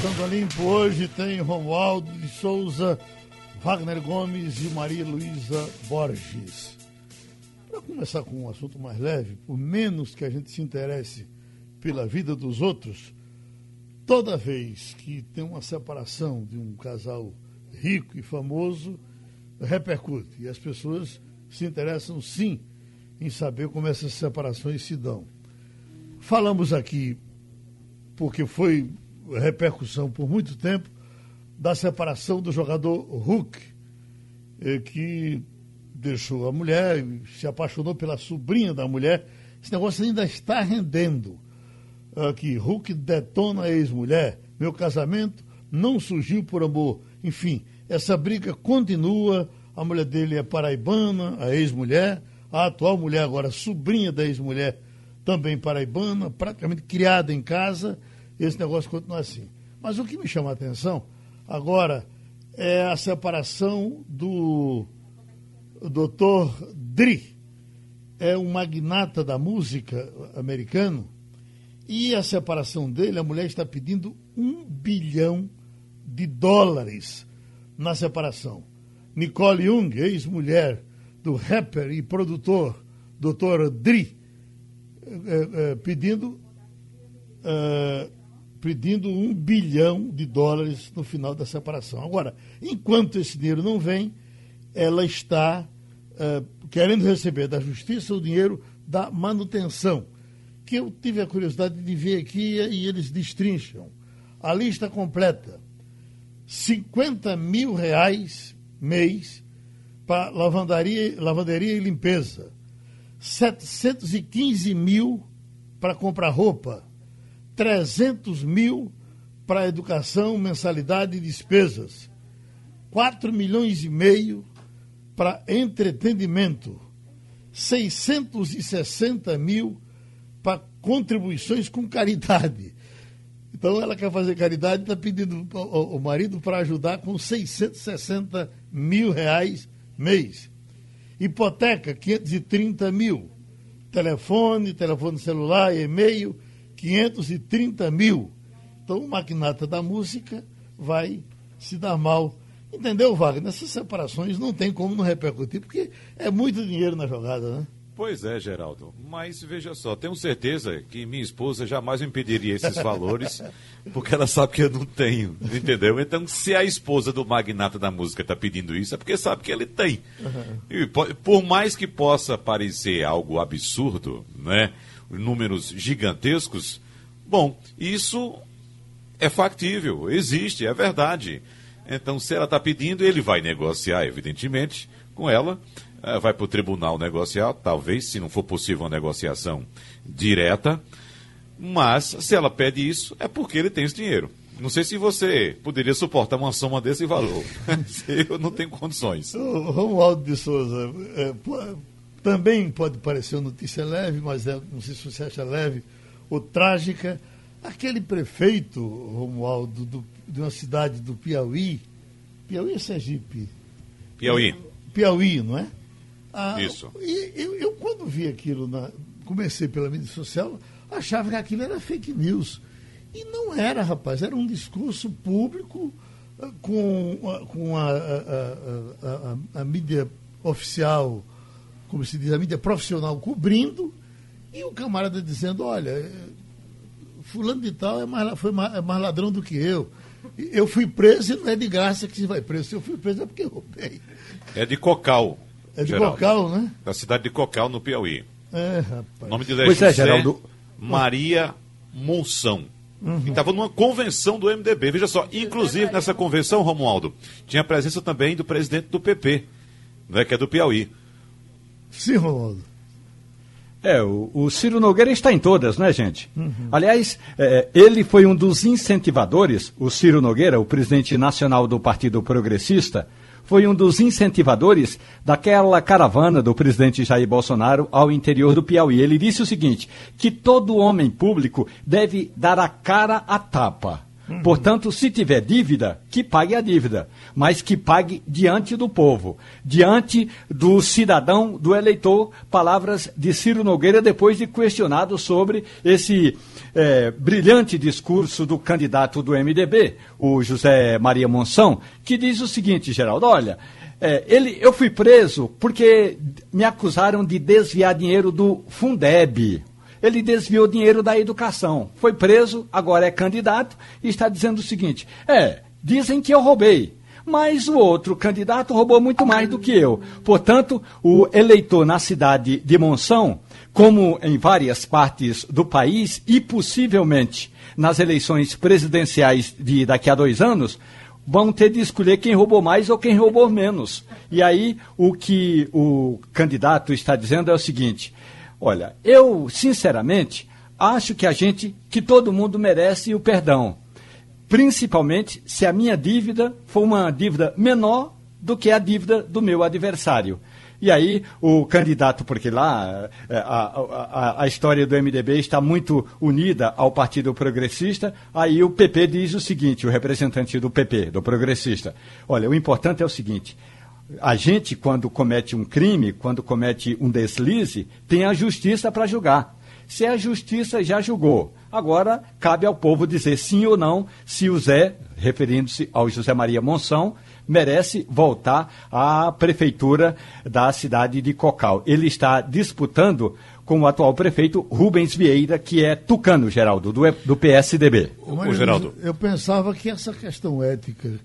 Passando limpo hoje tem Romualdo de Souza, Wagner Gomes e Maria Luísa Borges. Para começar com um assunto mais leve, por menos que a gente se interesse pela vida dos outros, toda vez que tem uma separação de um casal rico e famoso, repercute. E as pessoas se interessam sim em saber como essas separações se dão. Falamos aqui, porque foi repercussão por muito tempo, da separação do jogador Hulk, eh, que deixou a mulher, se apaixonou pela sobrinha da mulher. Esse negócio ainda está rendendo. Aqui, Hulk detona a ex-mulher. Meu casamento não surgiu por amor. Enfim, essa briga continua. A mulher dele é paraibana, a ex-mulher. A atual mulher, agora sobrinha da ex-mulher, também paraibana, praticamente criada em casa. Esse negócio continua assim. Mas o que me chama a atenção agora é a separação do Dr. Dri. É um magnata da música americano. E a separação dele, a mulher está pedindo um bilhão de dólares na separação. Nicole Young, ex-mulher do rapper e produtor Dr. Dri, é, é, pedindo, é, pedindo um bilhão de dólares no final da separação. Agora, enquanto esse dinheiro não vem, ela está querendo receber da justiça o dinheiro da manutenção, que eu tive a curiosidade de ver aqui e eles destrincham. A lista completa. 50 mil reais mês para lavandaria, lavanderia e limpeza. 715 mil para comprar roupa. 300 mil para educação, mensalidade e despesas. 4 milhões e meio para entretenimento. 660 mil para contribuições com caridade. Então ela quer fazer caridade está pedindo o marido para ajudar com 660 mil reais mês. Hipoteca, 530 mil. Telefone, telefone celular, e-mail, 530 mil. Então o magnata da música vai se dar mal. Entendeu, Wagner? Essas separações não tem como não repercutir, porque é muito dinheiro na jogada, né? Pois é, Geraldo. Mas veja só, tenho certeza que minha esposa jamais me pediria esses valores, porque ela sabe que eu não tenho, entendeu? Então, se a esposa do magnata da música está pedindo isso, é porque sabe que ele tem. E por mais que possa parecer algo absurdo, né? Números gigantescos, bom, isso é factível, existe, é verdade. Então, se ela está pedindo, ele vai negociar, evidentemente, com ela é, vai para o tribunal negociar, talvez, se não for possível uma negociação direta. Mas, se ela pede isso, é porque ele tem esse dinheiro. Não sei se você poderia suportar uma soma desse valor. Eu não tenho condições. Romualdo de Souza, é, também pode parecer notícia leve, mas é, não sei se você acha leve ou trágica. Aquele prefeito, Romualdo, do, de uma cidade do Piauí, Piauí é Sergipe? Piauí. Piauí, não é? Ah, Isso. E eu, eu, quando vi aquilo, na, comecei pela mídia social, achava que aquilo era fake news. E não era, rapaz, era um discurso público ah, com, ah, com a, a, a, a, mídia oficial, como se diz, a mídia profissional cobrindo, e o camarada dizendo, olha, fulano de tal é mais, foi mais, é mais ladrão do que eu. Eu fui preso e não é de graça que você vai preso. Se eu fui preso é porque eu roubei. É de Cocal. É de Geraldo, Cocal, né? Da cidade de Cocal, no Piauí. É, rapaz. O nome é pois é, Geraldo. Maria Monção. Uhum. E estava numa convenção do MDB. Veja só, inclusive nessa convenção, Romualdo, tinha a presença também do presidente do PP, né, que é do Piauí. Sim, Romualdo. É, o, o, Ciro Nogueira está em todas, né, gente? Uhum. Aliás, é, ele foi um dos incentivadores, o Ciro Nogueira, o presidente nacional do Partido Progressista, foi um dos incentivadores daquela caravana do presidente Jair Bolsonaro ao interior do Piauí. Ele disse o seguinte: que todo homem público deve dar a cara à tapa. Uhum. Portanto, se tiver dívida, que pague a dívida, mas que pague diante do povo, diante do cidadão, do eleitor. Palavras de Ciro Nogueira depois de questionado sobre esse é, brilhante discurso do candidato do MDB, o José Maria Monção, que diz o seguinte, Geraldo: olha. É, ele, eu fui preso porque me acusaram de desviar dinheiro do Fundeb, ele desviou dinheiro da educação. Foi preso, agora é candidato e está dizendo o seguinte: é, dizem que eu roubei. Mas o outro candidato roubou muito mais do que eu. Portanto, o eleitor na cidade de Monção, como em várias partes do país e possivelmente nas eleições presidenciais de daqui a dois anos, vão ter de escolher quem roubou mais ou quem roubou menos. E aí o que o candidato está dizendo é o seguinte: Olha, eu, sinceramente, acho que a gente, que todo mundo merece o perdão. Principalmente se a minha dívida for uma dívida menor do que a dívida do meu adversário. E aí o candidato, porque lá é, a, a, a, história do MDB está muito unida ao Partido Progressista, aí o PP diz o seguinte, o representante do PP, do Progressista, olha, o importante é o seguinte, a gente, quando comete um crime, quando comete um deslize, tem a justiça para julgar. Se a justiça já julgou, agora cabe ao povo dizer sim ou não se o Zé, referindo-se ao José Maria Monção, merece voltar à prefeitura da cidade de Cocal. Ele está disputando com o atual prefeito Rubens Vieira, que é tucano, Geraldo, do, do PSDB. Ô, Geraldo. Eu pensava que essa questão ética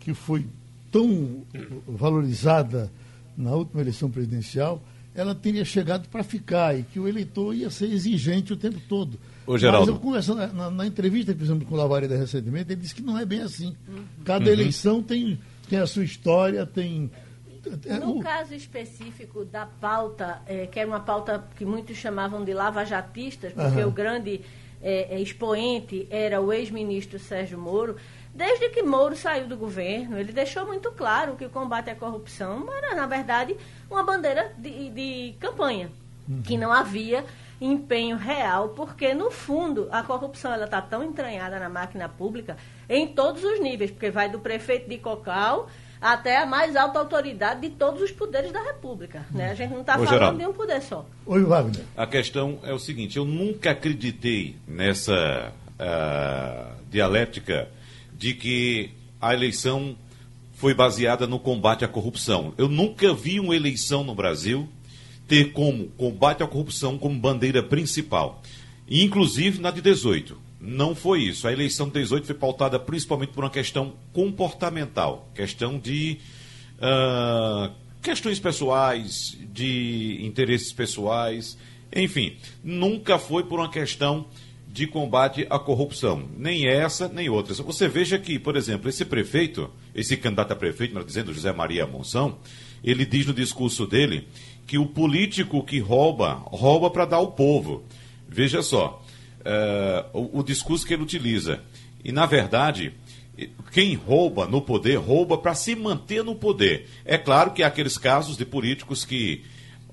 que foi tão valorizada na última eleição presidencial, ela teria chegado para ficar e que o eleitor ia ser exigente o tempo todo. Ô, Geraldo. Mas eu conversando na, na, entrevista que fizemos com o Lavareda recentemente, ele disse que não é bem assim. Cada uhum. eleição tem, tem a sua história, tem. É, no caso específico da pauta, é, que era uma pauta que muitos chamavam de lavajatistas, porque uhum. o grande é, é, expoente era o ex-ministro Sérgio Moro, Desde que Moro saiu do governo, ele deixou muito claro que o combate à corrupção era, na verdade, uma bandeira de, de campanha, uhum. que não havia empenho real, porque, no fundo, a corrupção está tão entranhada na máquina pública em todos os níveis, porque vai do prefeito de Cocal até a mais alta autoridade de todos os poderes da República. Né? A gente não está falando Geraldo, de um poder só. Oi, Wagner. A questão é o seguinte, eu nunca acreditei nessa uh, dialética de que a eleição foi baseada no combate à corrupção. Eu nunca vi uma eleição no Brasil ter como combate à corrupção como bandeira principal. Inclusive na de 18. Não foi isso. A eleição de 18 foi pautada principalmente por uma questão comportamental, questão de uh, questões pessoais, de interesses pessoais, enfim, nunca foi por uma questão de combate à corrupção. Nem essa, nem outras. Você veja que, por exemplo, esse prefeito, esse candidato a prefeito, melhor dizendo, José Maria Monção, ele diz no discurso dele que o político que rouba, rouba para dar ao povo. Veja só, uh, o, o discurso que ele utiliza. E, na verdade, quem rouba no poder, rouba para se manter no poder. É claro que há aqueles casos de políticos que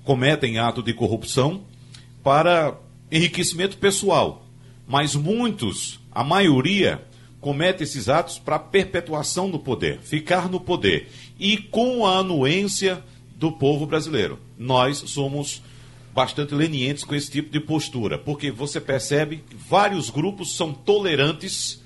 cometem ato de corrupção para enriquecimento pessoal mas muitos, a maioria, comete esses atos para perpetuação do poder, ficar no poder e com a anuência do povo brasileiro. Nós somos bastante lenientes com esse tipo de postura, porque você percebe que vários grupos são tolerantes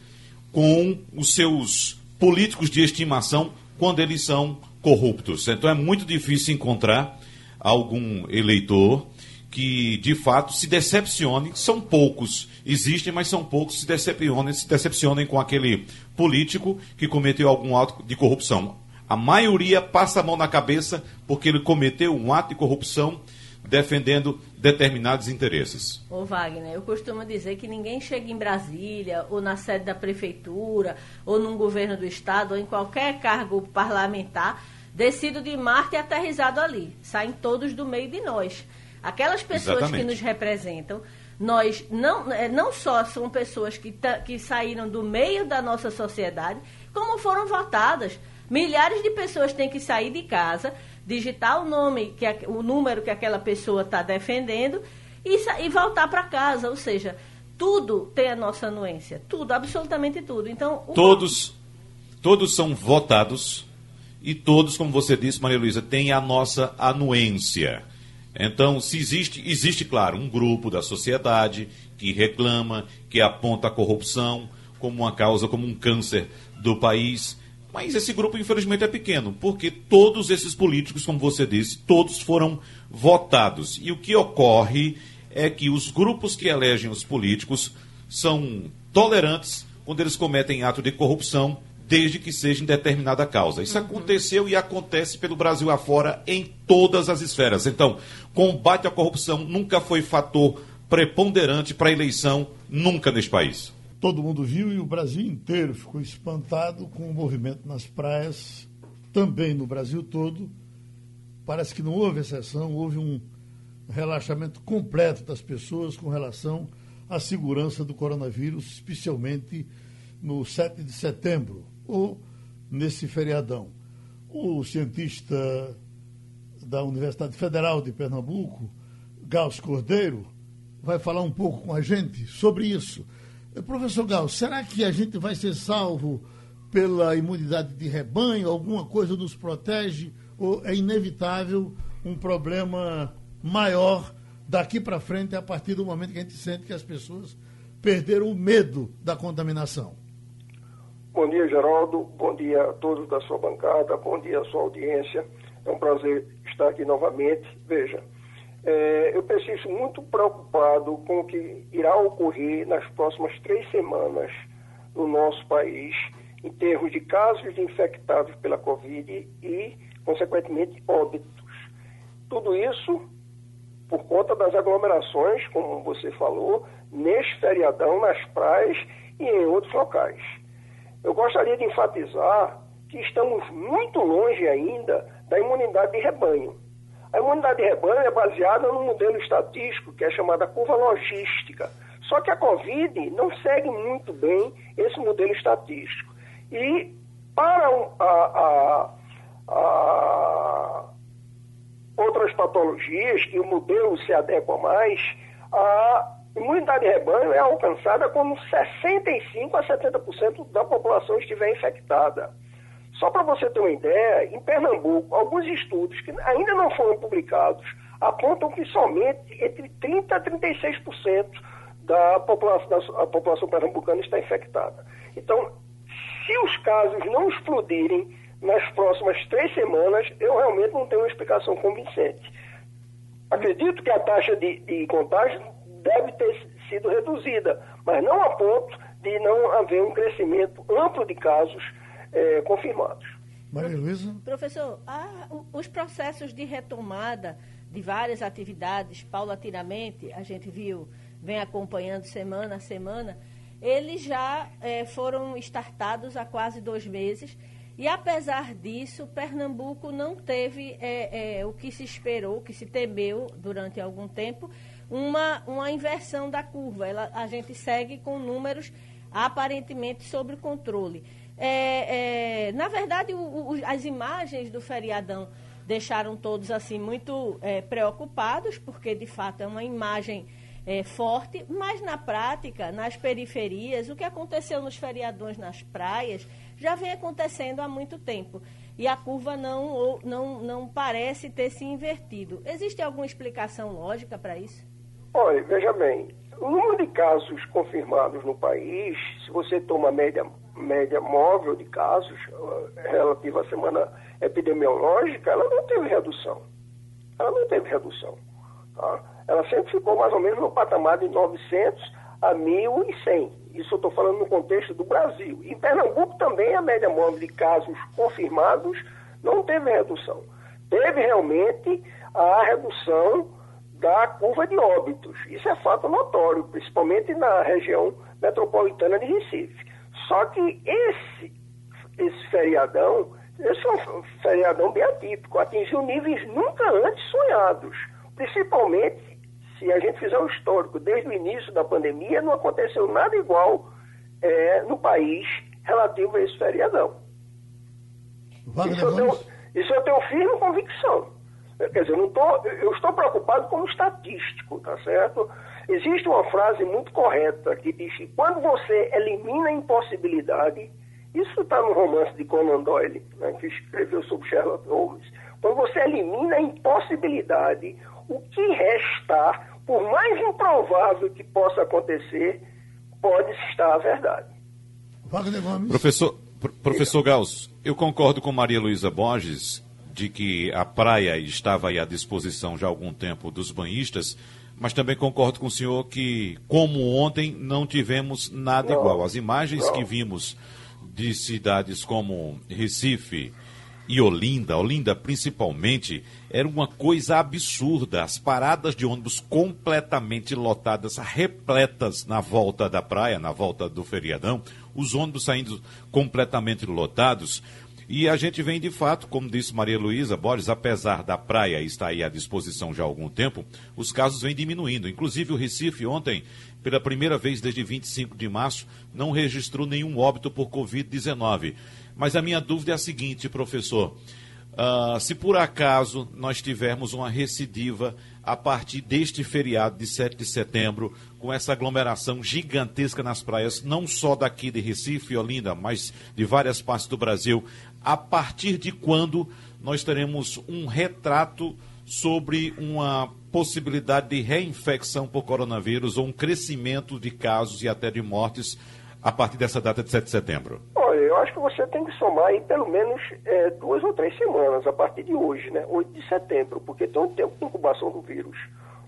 com os seus políticos de estimação quando eles são corruptos. Então é muito difícil encontrar algum eleitor que de fato se decepcione, são poucos, existem, mas são poucos, se decepcionem, se decepcionem com aquele político que cometeu algum ato de corrupção. A maioria passa a mão na cabeça porque ele cometeu um ato de corrupção defendendo determinados interesses. Ô Wagner, eu costumo dizer que ninguém chega em Brasília, ou na sede da prefeitura, ou num governo do estado, ou em qualquer cargo parlamentar, descido de Marte e aterrizado ali. Saem todos do meio de nós. Aquelas pessoas Exatamente. que nos representam, nós não, é, não só são pessoas que, que saíram do meio da nossa sociedade, como foram votadas. Milhares de pessoas têm que sair de casa, digitar o nome, que o número que aquela pessoa está defendendo e, e voltar para casa. Ou seja, tudo tem a nossa anuência. Tudo, absolutamente tudo. Então, Todos, todos são votados e todos, como você disse, Maria Luísa, têm a nossa anuência. Então, se existe, existe, claro, um grupo da sociedade que reclama, que aponta a corrupção como uma causa, como um câncer do país. Mas esse grupo, infelizmente, é pequeno, porque todos esses políticos, como você disse, todos foram votados. E o que ocorre é que os grupos que elegem os políticos são tolerantes quando eles cometem ato de corrupção, desde que seja em determinada causa. Isso uhum. aconteceu e acontece pelo Brasil afora em todas as esferas. Então, combate à corrupção nunca foi fator preponderante para a eleição, nunca neste país. Todo mundo viu e o Brasil inteiro ficou espantado com o movimento nas praias, também no Brasil todo. Parece que não houve exceção, houve um relaxamento completo das pessoas com relação à segurança do coronavírus, especialmente no 7 de setembro, ou nesse feriadão. O cientista da Universidade Federal de Pernambuco, Gauss Cordeiro, vai falar um pouco com a gente sobre isso. Professor Gauss, será que a gente vai ser salvo pela imunidade de rebanho? Alguma coisa nos protege? Ou é inevitável um problema maior daqui para frente a partir do momento que a gente sente que as pessoas perderam o medo da contaminação. Bom dia, Geraldo. Bom dia a todos da sua bancada. Bom dia à sua audiência. É um prazer estar aqui novamente. Veja, é, eu preciso muito preocupado com o que irá ocorrer nas próximas três semanas no nosso país, em termos de casos de infectados pela Covid e, consequentemente, óbitos. Tudo isso por conta das aglomerações, como você falou, neste feriadão, nas praias e em outros locais. Eu gostaria de enfatizar que estamos muito longe ainda da imunidade de rebanho. A imunidade de rebanho é baseada num modelo estatístico que é chamada curva logística. Só que a Covid não segue muito bem esse modelo estatístico. E para a, a, a outras patologias que o modelo se adequa mais, a imunidade de rebanho é alcançada quando 65% a 70% da população estiver infectada. Só para você ter uma ideia, em Pernambuco, alguns estudos que ainda não foram publicados apontam que somente entre 30% a 36% da população, da população pernambucana está infectada. Então, se os casos não explodirem nas próximas três semanas, eu realmente não tenho uma explicação convincente. Acredito que a taxa de, de contágio deve ter sido reduzida, mas não a ponto de não haver um crescimento amplo de casos é, confirmados. Maria Luísa? Professor, os processos de retomada de várias atividades, paulatinamente, a gente viu, vem acompanhando semana a semana, eles já é, foram startados há quase dois meses e apesar disso, Pernambuco não teve é, é, o que se esperou, o que se temeu durante algum tempo, uma, uma inversão da curva. Ela, a gente segue com números aparentemente sob controle. É, é, na verdade, o, o, as imagens do feriadão deixaram todos assim muito é, preocupados, porque de fato é uma imagem é, forte, mas na prática, nas periferias, o que aconteceu nos feriadões nas praias já vem acontecendo há muito tempo. E a curva não, não, não parece ter se invertido. Existe alguma explicação lógica para isso? Olha, veja bem, o número de casos confirmados no país, se você toma a média, média móvel de casos uh, relativa à semana epidemiológica, ela não teve redução. Ela não teve redução. Tá? Ela sempre ficou mais ou menos no patamar de 900 a 1.100. Isso eu estou falando no contexto do Brasil. Em Pernambuco também a média móvel de casos confirmados não teve redução. Teve realmente a redução da curva de óbitos. Isso é fato notório, principalmente na região metropolitana de Recife. Só que esse, esse feriadão, esse é um feriadão bem atípico, atingiu níveis nunca antes sonhados, principalmente se a gente fizer um histórico desde o início da pandemia, não aconteceu nada igual é, no país relativo a esse feriadão. Isso eu, tenho, isso eu tenho firme convicção. Quer dizer, eu, não tô, eu estou preocupado como estatístico, tá certo? Existe uma frase muito correta que diz que quando você elimina a impossibilidade, isso está no romance de Conan Doyle, né, que escreveu sobre Sherlock Holmes. Quando você elimina a impossibilidade, o que restar, por mais improvável que possa acontecer, pode estar a verdade. Wagner Gomes. Professor, professor Gauss, eu concordo com Maria Luísa Borges de que a praia estava à disposição já há algum tempo dos banhistas, mas também concordo com o senhor que, como ontem, não tivemos nada igual. As imagens que vimos de cidades como Recife e Olinda, Olinda principalmente, era uma coisa absurda. As paradas de ônibus completamente lotadas, repletas na volta da praia, na volta do feriadão, os ônibus saindo completamente lotados. E a gente vem de fato, como disse Maria Luísa Borges, apesar da praia estar aí à disposição já há algum tempo, os casos vêm diminuindo. Inclusive o Recife ontem, pela primeira vez desde 25 de março, não registrou nenhum óbito por Covid-19. Mas a minha dúvida é a seguinte, professor. Uh, se por acaso nós tivermos uma recidiva a partir deste feriado de 7 de setembro, com essa aglomeração gigantesca nas praias, não só daqui de Recife e Olinda, mas de várias partes do Brasil, a partir de quando nós teremos um retrato sobre uma possibilidade de reinfecção por coronavírus ou um crescimento de casos e até de mortes a partir dessa data de 7 de setembro? Eu acho que você tem que somar aí pelo menos é, duas ou três semanas a partir de hoje, né? 8 de setembro, porque tem um tempo de incubação do vírus.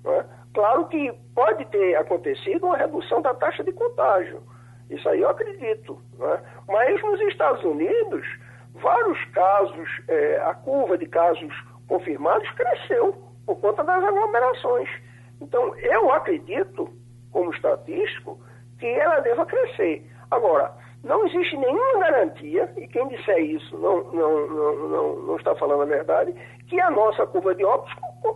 Né? Claro que pode ter acontecido uma redução da taxa de contágio. Isso aí eu acredito. Né? Mas nos Estados Unidos, vários casos, é, a curva de casos confirmados cresceu por conta das aglomerações. Então, eu acredito, como estatístico, que ela deva crescer. Agora, não existe nenhuma garantia, e quem disser isso não, não, não, não, não está falando a verdade, que a nossa curva de óbitos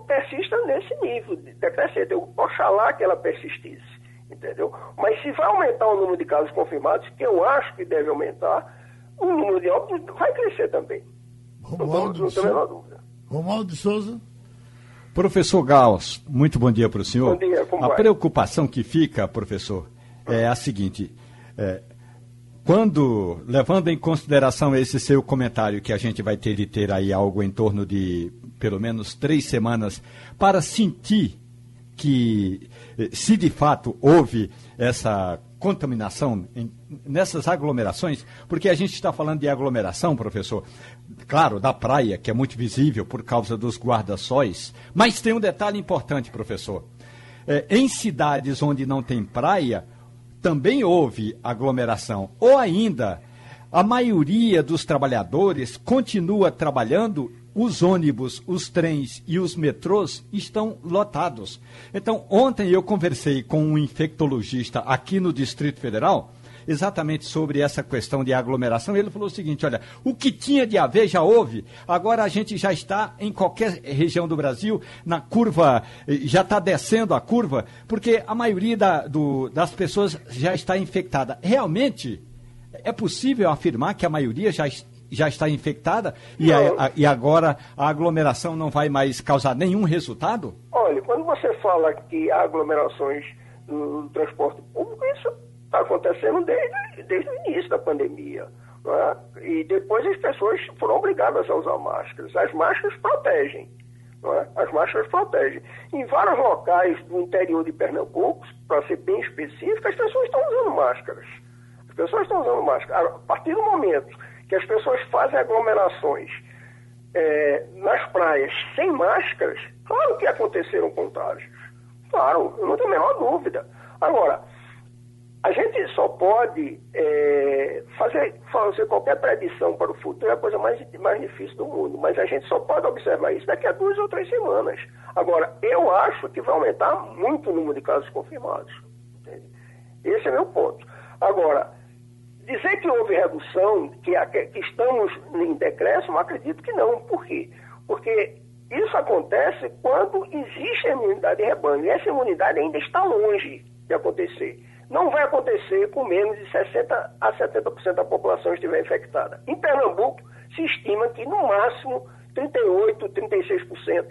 persista nesse nível de crescer. Eu, oxalá que ela persistisse, entendeu? Mas se vai aumentar o número de casos confirmados, que eu acho que deve aumentar, o número de óbitos vai crescer também. Romualdo não, tenho a menor dúvida. Romualdo de Souza. Professor Gauss, muito bom dia para o senhor. Bom dia, como A vai? preocupação que fica, professor, é a seguinte. É, quando, levando em consideração esse seu comentário, que a gente vai ter de ter aí algo em torno de pelo menos três semanas, para sentir que, eh, se de fato houve essa contaminação em, nessas aglomerações, porque a gente está falando de aglomeração, professor, claro, da praia, que é muito visível por causa dos guarda-sóis, mas tem um detalhe importante, professor. É, em cidades onde não tem praia, também houve aglomeração. Ou ainda, a maioria dos trabalhadores continua trabalhando, os ônibus, os trens e os metrôs estão lotados. Então, ontem eu conversei com um infectologista aqui no Distrito Federal exatamente sobre essa questão de aglomeração. Ele falou o seguinte: olha, o que tinha de haver já houve, agora a gente já está em qualquer região do Brasil, na curva, já está descendo a curva, porque a maioria da, do, das pessoas já está infectada. Realmente, é possível afirmar que a maioria já já está infectada e, a, a, e, agora a aglomeração não vai mais causar nenhum resultado? Olha, quando você fala que há aglomerações no transporte público, isso está acontecendo desde, desde o início da pandemia. É? E depois as pessoas foram obrigadas a usar máscaras. As máscaras protegem. É? As máscaras protegem. Em vários locais do interior de Pernambuco, para ser bem específico, as pessoas estão usando máscaras. As pessoas estão usando máscaras. A partir do momento que as pessoas fazem aglomerações é, nas praias sem máscaras, claro que aconteceram contágios. Claro, eu não tenho a menor dúvida. Agora, a gente só pode é, fazer, fazer qualquer predição para o futuro, é a coisa mais, mais difícil do mundo, mas a gente só pode observar isso daqui a duas ou três semanas. Agora, eu acho que vai aumentar muito o número de casos confirmados. Entende? Esse é meu ponto. Agora, dizer que houve redução, que, que estamos em decréscimo, acredito que não. Por quê? Porque isso acontece quando existe a imunidade de rebanho, e essa imunidade ainda está longe de acontecer não vai acontecer com menos de 60% a 70% da população estiver infectada. Em Pernambuco, se estima que no máximo 38%, 36%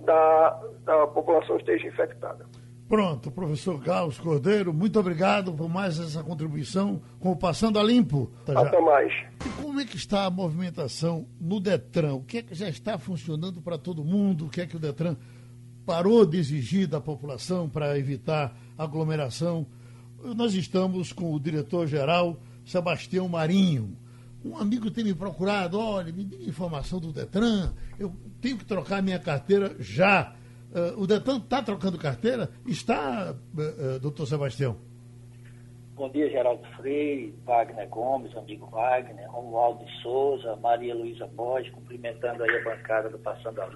da, da população esteja infectada. Pronto, professor Carlos Cordeiro, muito obrigado por mais essa contribuição com o Passando a Limpo. Até mais. E como é que está a movimentação no Detran? O que é que já está funcionando para todo mundo? O que é que o Detran parou de exigir da população para evitar aglomeração? Nós estamos com o diretor-geral Sebastião Marinho. Um amigo tem me procurado, olha, me dê informação do Detran, eu tenho que trocar minha carteira já. Uh, o Detran está trocando carteira? Está, uh, uh, doutor Sebastião? Bom dia, Geraldo Freire, Wagner Gomes, amigo Wagner, Romualdo Souza, Maria Luísa Borges, cumprimentando aí a bancada do Passando a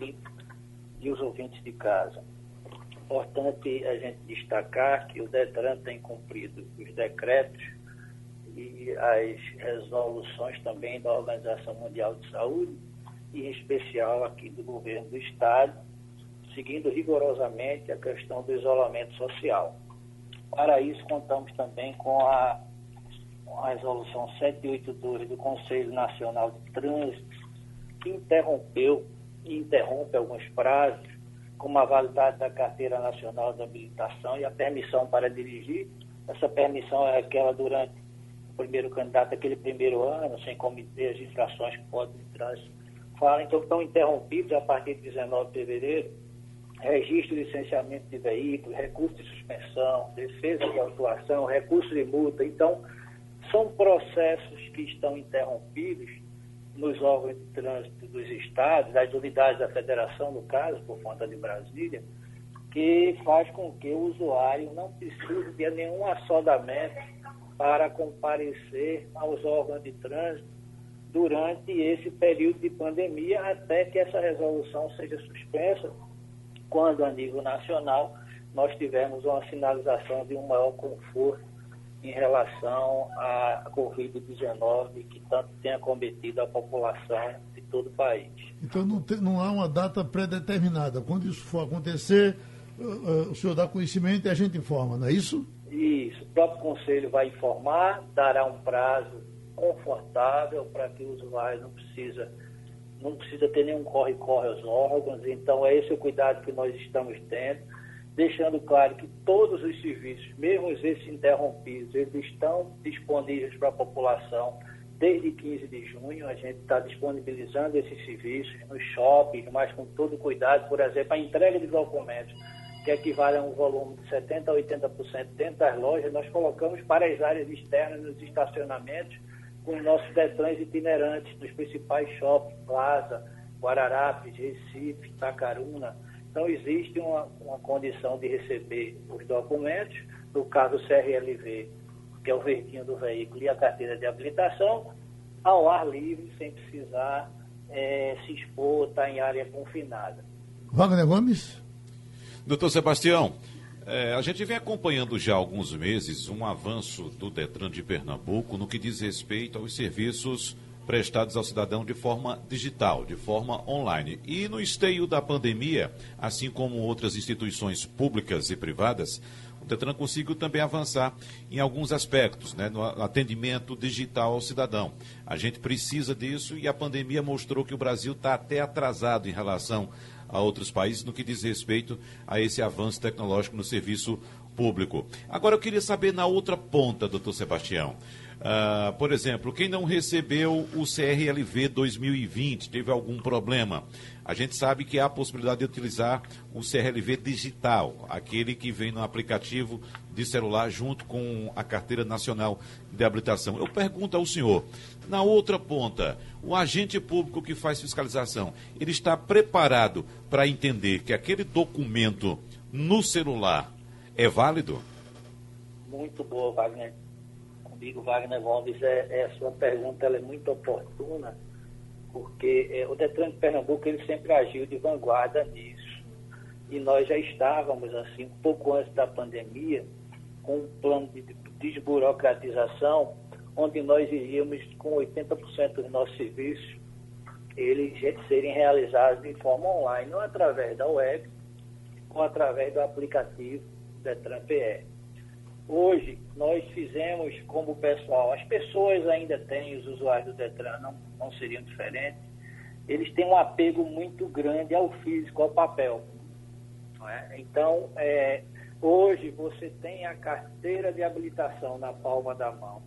e os ouvintes de casa. Importante a gente destacar que o Detran tem cumprido os decretos e as resoluções também da Organização Mundial de Saúde, e em especial aqui do governo do Estado, seguindo rigorosamente a questão do isolamento social. Para isso, contamos também com a, com a resolução 782 do Conselho Nacional de Trânsito, que interrompeu e interrompe alguns prazos, como a validade da Carteira Nacional de Habilitação e a permissão para dirigir. Essa permissão é aquela durante o primeiro candidato, aquele primeiro ano, sem cometer as infrações que podem trânsito fala, então estão interrompidos a partir de 19 de fevereiro registro e licenciamento de veículos, recurso de suspensão, defesa de autuação, recurso de multa. Então, são processos que estão interrompidos nos órgãos de trânsito dos estados, das unidades da federação, no caso, por conta de Brasília, que faz com que o usuário não precise de nenhum assodamento para comparecer aos órgãos de trânsito durante esse período de pandemia, até que essa resolução seja suspensa, quando a nível nacional nós tivermos uma sinalização de um maior conforto em relação à Covid-19 que tanto tem acometido a população de todo o país. Então não, tem, não há uma data pré-determinada. Quando isso for acontecer, uh, uh, o senhor dá conhecimento e a gente informa, não é isso? Isso. O próprio Conselho vai informar, dará um prazo confortável para que o usuário não precisa não precisa ter nenhum corre-corre aos órgãos. Então, é esse o cuidado que nós estamos tendo, deixando claro que todos os serviços, mesmo esses interrompidos, eles estão disponíveis para a população desde 15 de junho. A gente está disponibilizando esses serviços nos shoppings, mas com todo cuidado. Por exemplo, a entrega de documentos, que equivale a um volume de 70% a 80% dentro das lojas, nós colocamos para as áreas externas, nos estacionamentos, com os nossos detrãs itinerantes dos principais shoppings, Plaza, Guararapes, Recife, Tacaruna. Então, existe uma, uma condição de receber os documentos, no caso o CRLV, que é o verdinho do veículo, e a carteira de habilitação, ao ar livre, sem precisar é, se expor, estar em área confinada. Wagner Gomes? Doutor Sebastião, é, a gente vem acompanhando já há alguns meses um avanço do Detran de Pernambuco no que diz respeito aos serviços prestados ao cidadão de forma digital, de forma online. E no esteio da pandemia, assim como outras instituições públicas e privadas, o Detran conseguiu também avançar em alguns aspectos, né, no atendimento digital ao cidadão. A gente precisa disso e a pandemia mostrou que o Brasil está até atrasado em relação a outros países no que diz respeito a esse avanço tecnológico no serviço público. Agora eu queria saber na outra ponta, doutor Sebastião. Uh, por exemplo, quem não recebeu o CRLV 2020, teve algum problema? A gente sabe que há a possibilidade de utilizar o CRLV digital, aquele que vem no aplicativo de celular junto com a Carteira Nacional de Habilitação. Eu pergunto ao senhor, na outra ponta, o agente público que faz fiscalização, ele está preparado para entender que aquele documento no celular é válido? Muito boa, Wagner comigo, Wagner Gomes, é, é, a sua pergunta ela é muito oportuna, porque é, o Detran de Pernambuco ele sempre agiu de vanguarda nisso. E nós já estávamos, assim, um pouco antes da pandemia, com um plano de desburocratização, onde nós iríamos com 80% dos nossos serviços eles serem realizados de forma online, não através da web, ou através do aplicativo Detran PR. Hoje, nós fizemos como pessoal, as pessoas ainda têm, os usuários do Detran não, não seriam diferentes, eles têm um apego muito grande ao físico, ao papel. É? Então, é, Hoje você tem a carteira de habilitação na palma da mão,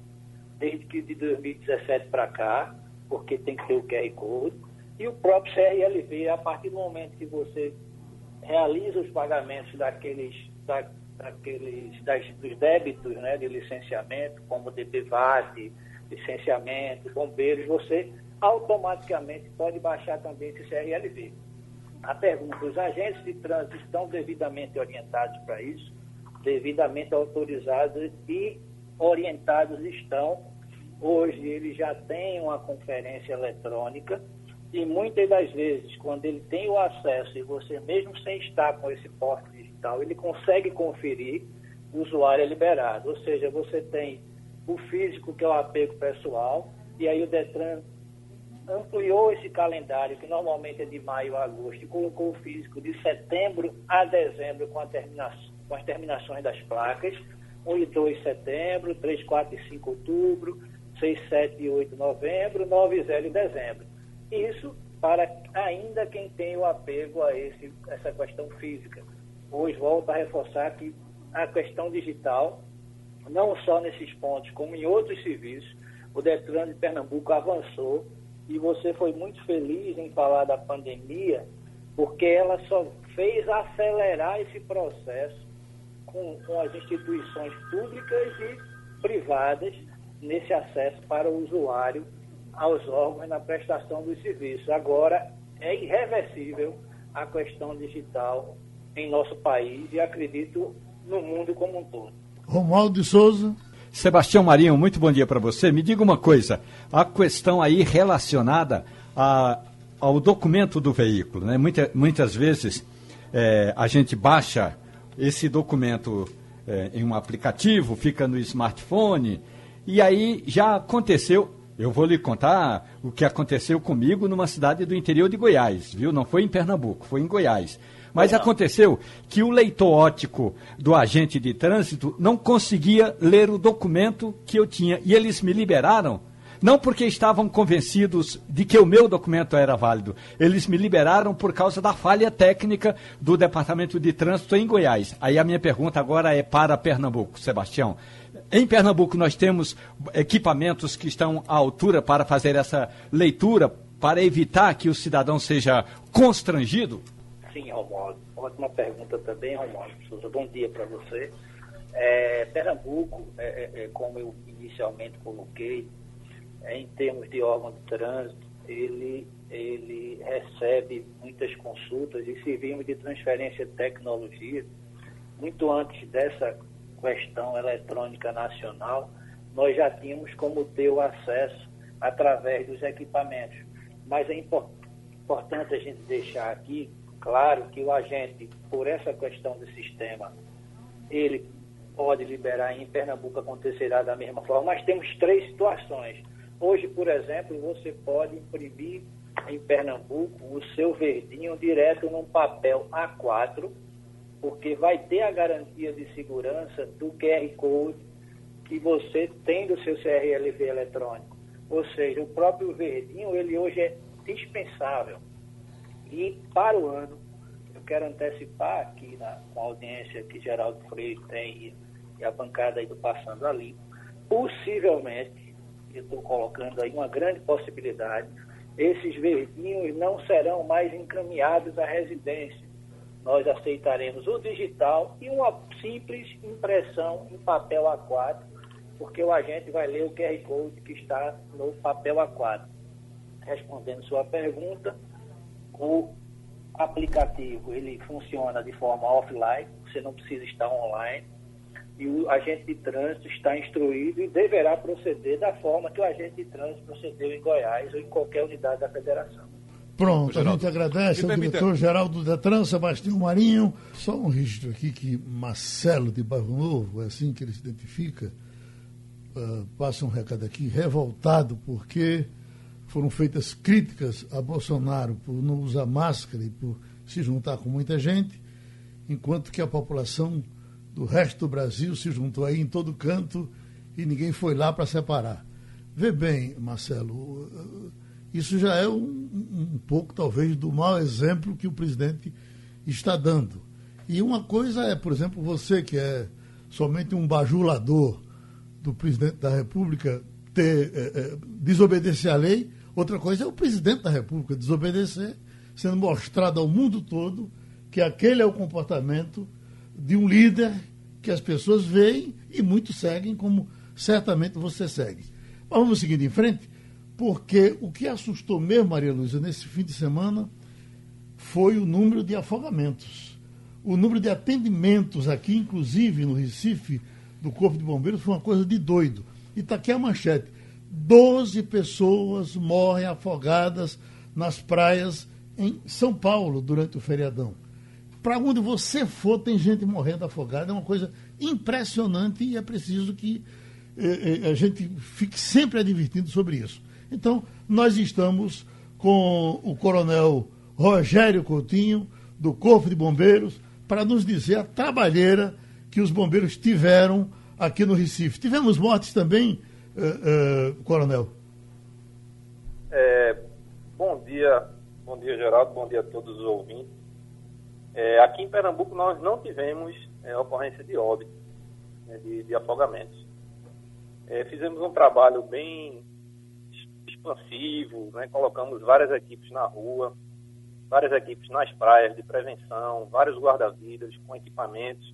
desde que de 2017 para cá, porque tem que ter o QR Code, e o próprio CRLV, a partir do momento que você realiza os pagamentos daqueles, da, daqueles das, dos débitos né, de licenciamento, como DPVAT, licenciamento, bombeiros, você automaticamente pode baixar também esse CRLV. A pergunta: os agentes de trânsito estão devidamente orientados para isso? Devidamente autorizados e orientados estão. Hoje eles já têm uma conferência eletrônica e muitas das vezes, quando ele tem o acesso e você mesmo sem estar com esse porte digital, ele consegue conferir o usuário é liberado. Ou seja, você tem o físico, que é o apego pessoal, e aí o Detran ampliou esse calendário, que normalmente é de maio a agosto, e colocou o físico de setembro a dezembro com, com as terminações das placas, 1 e 2 setembro, 3, 4 e 5 outubro, 6, 7 e 8 novembro, 9 e 0 dezembro. Isso para ainda quem tem o apego a esse, essa questão física. Hoje volto a reforçar que a questão digital, não só nesses pontos, como em outros serviços, o Detran de Pernambuco avançou e você foi muito feliz em falar da pandemia, porque ela só fez acelerar esse processo com, com as instituições públicas e privadas nesse acesso para o usuário aos órgãos na prestação dos serviços. Agora, é irreversível a questão digital em nosso país e acredito no mundo como um todo. Romualdo de Souza. Sebastião Marinho, muito bom dia para você. Me diga uma coisa, a questão aí relacionada a, ao documento do veículo, né? Muita, muitas vezes é, a gente baixa esse documento é, em um aplicativo, fica no smartphone, e aí já aconteceu, eu vou lhe contar o que aconteceu comigo numa cidade do interior de Goiás, viu? Não foi em Pernambuco, foi em Goiás. Mas aconteceu que o leitor ótico do agente de trânsito não conseguia ler o documento que eu tinha. E eles me liberaram, não porque estavam convencidos de que o meu documento era válido. Eles me liberaram por causa da falha técnica do Departamento de Trânsito em Goiás. Aí a minha pergunta agora é para Pernambuco, Sebastião. Em Pernambuco nós temos equipamentos que estão à altura para fazer essa leitura, para evitar que o cidadão seja constrangido? Sim, Romualdo. Ótima pergunta também, Romualdo Souza. Bom dia para você. É, Pernambuco, é, é, é, como eu inicialmente coloquei, é, em termos de órgão de trânsito, ele, ele recebe muitas consultas e servimos de transferência de tecnologia. Muito antes dessa questão eletrônica nacional, nós já tínhamos como ter o acesso através dos equipamentos. Mas é importante a gente deixar aqui Claro que o agente, por essa questão do sistema, ele pode liberar em Pernambuco acontecerá da mesma forma, mas temos três situações. Hoje, por exemplo, você pode imprimir em Pernambuco o seu verdinho direto num papel A4, porque vai ter a garantia de segurança do QR Code que você tem do seu CRLV eletrônico. Ou seja, o próprio verdinho, ele hoje é dispensável. E para o ano, eu quero antecipar aqui na, com a audiência que Geraldo Freire tem e, e a bancada aí do Passando ali, possivelmente, eu estou colocando aí uma grande possibilidade, esses verdinhos não serão mais encaminhados à residência. Nós aceitaremos o digital e uma simples impressão em papel A4, porque o agente vai ler o QR Code que está no papel A4. Respondendo sua pergunta, o aplicativo ele funciona de forma offline, você não precisa estar online, e o agente de trânsito está instruído e deverá proceder da forma que o agente de trânsito procedeu em Goiás ou em qualquer unidade da federação. Pronto, a gente agradece ao diretor-geral do Detran, Sebastião Marinho. Só um registro aqui que Marcelo de Barro Novo, é assim que ele se identifica, uh, passa um recado aqui, revoltado porque foram feitas críticas a Bolsonaro por não usar máscara e por se juntar com muita gente, enquanto que a população do resto do Brasil se juntou aí em todo canto e ninguém foi lá para separar. Vê bem, Marcelo, isso já é um, um pouco, talvez, do mau exemplo que o presidente está dando. E uma coisa é, por exemplo, você que é somente um bajulador do presidente da República ter, é, é, desobedecer a lei, outra coisa é o presidente da República desobedecer, sendo mostrado ao mundo todo que aquele é o comportamento de um líder que as pessoas veem e muitos seguem, como certamente você segue. Mas vamos seguir em frente, porque o que assustou mesmo, Maria Luísa, nesse fim de semana foi o número de afogamentos. O número de atendimentos aqui, inclusive no Recife, do Corpo de Bombeiros, foi uma coisa de doido. E está aqui a manchete. Doze pessoas morrem afogadas nas praias em São Paulo durante o feriadão. Para onde você for, tem gente morrendo afogada. É uma coisa impressionante e é preciso que eh, eh, a gente fique sempre advertindo sobre isso. Então, nós estamos com o coronel Rogério Coutinho, do Corpo de Bombeiros, para nos dizer a trabalheira que os bombeiros tiveram aqui no Recife. Tivemos mortes também, uh, uh, coronel? É, bom dia, bom dia, Geraldo, bom dia a todos os ouvintes. É, aqui em Pernambuco nós não tivemos é, ocorrência de óbito, né, de, de, afogamentos. É, fizemos um trabalho bem expansivo, né, colocamos várias equipes na rua, várias equipes nas praias de prevenção, vários guarda-vidas com equipamentos,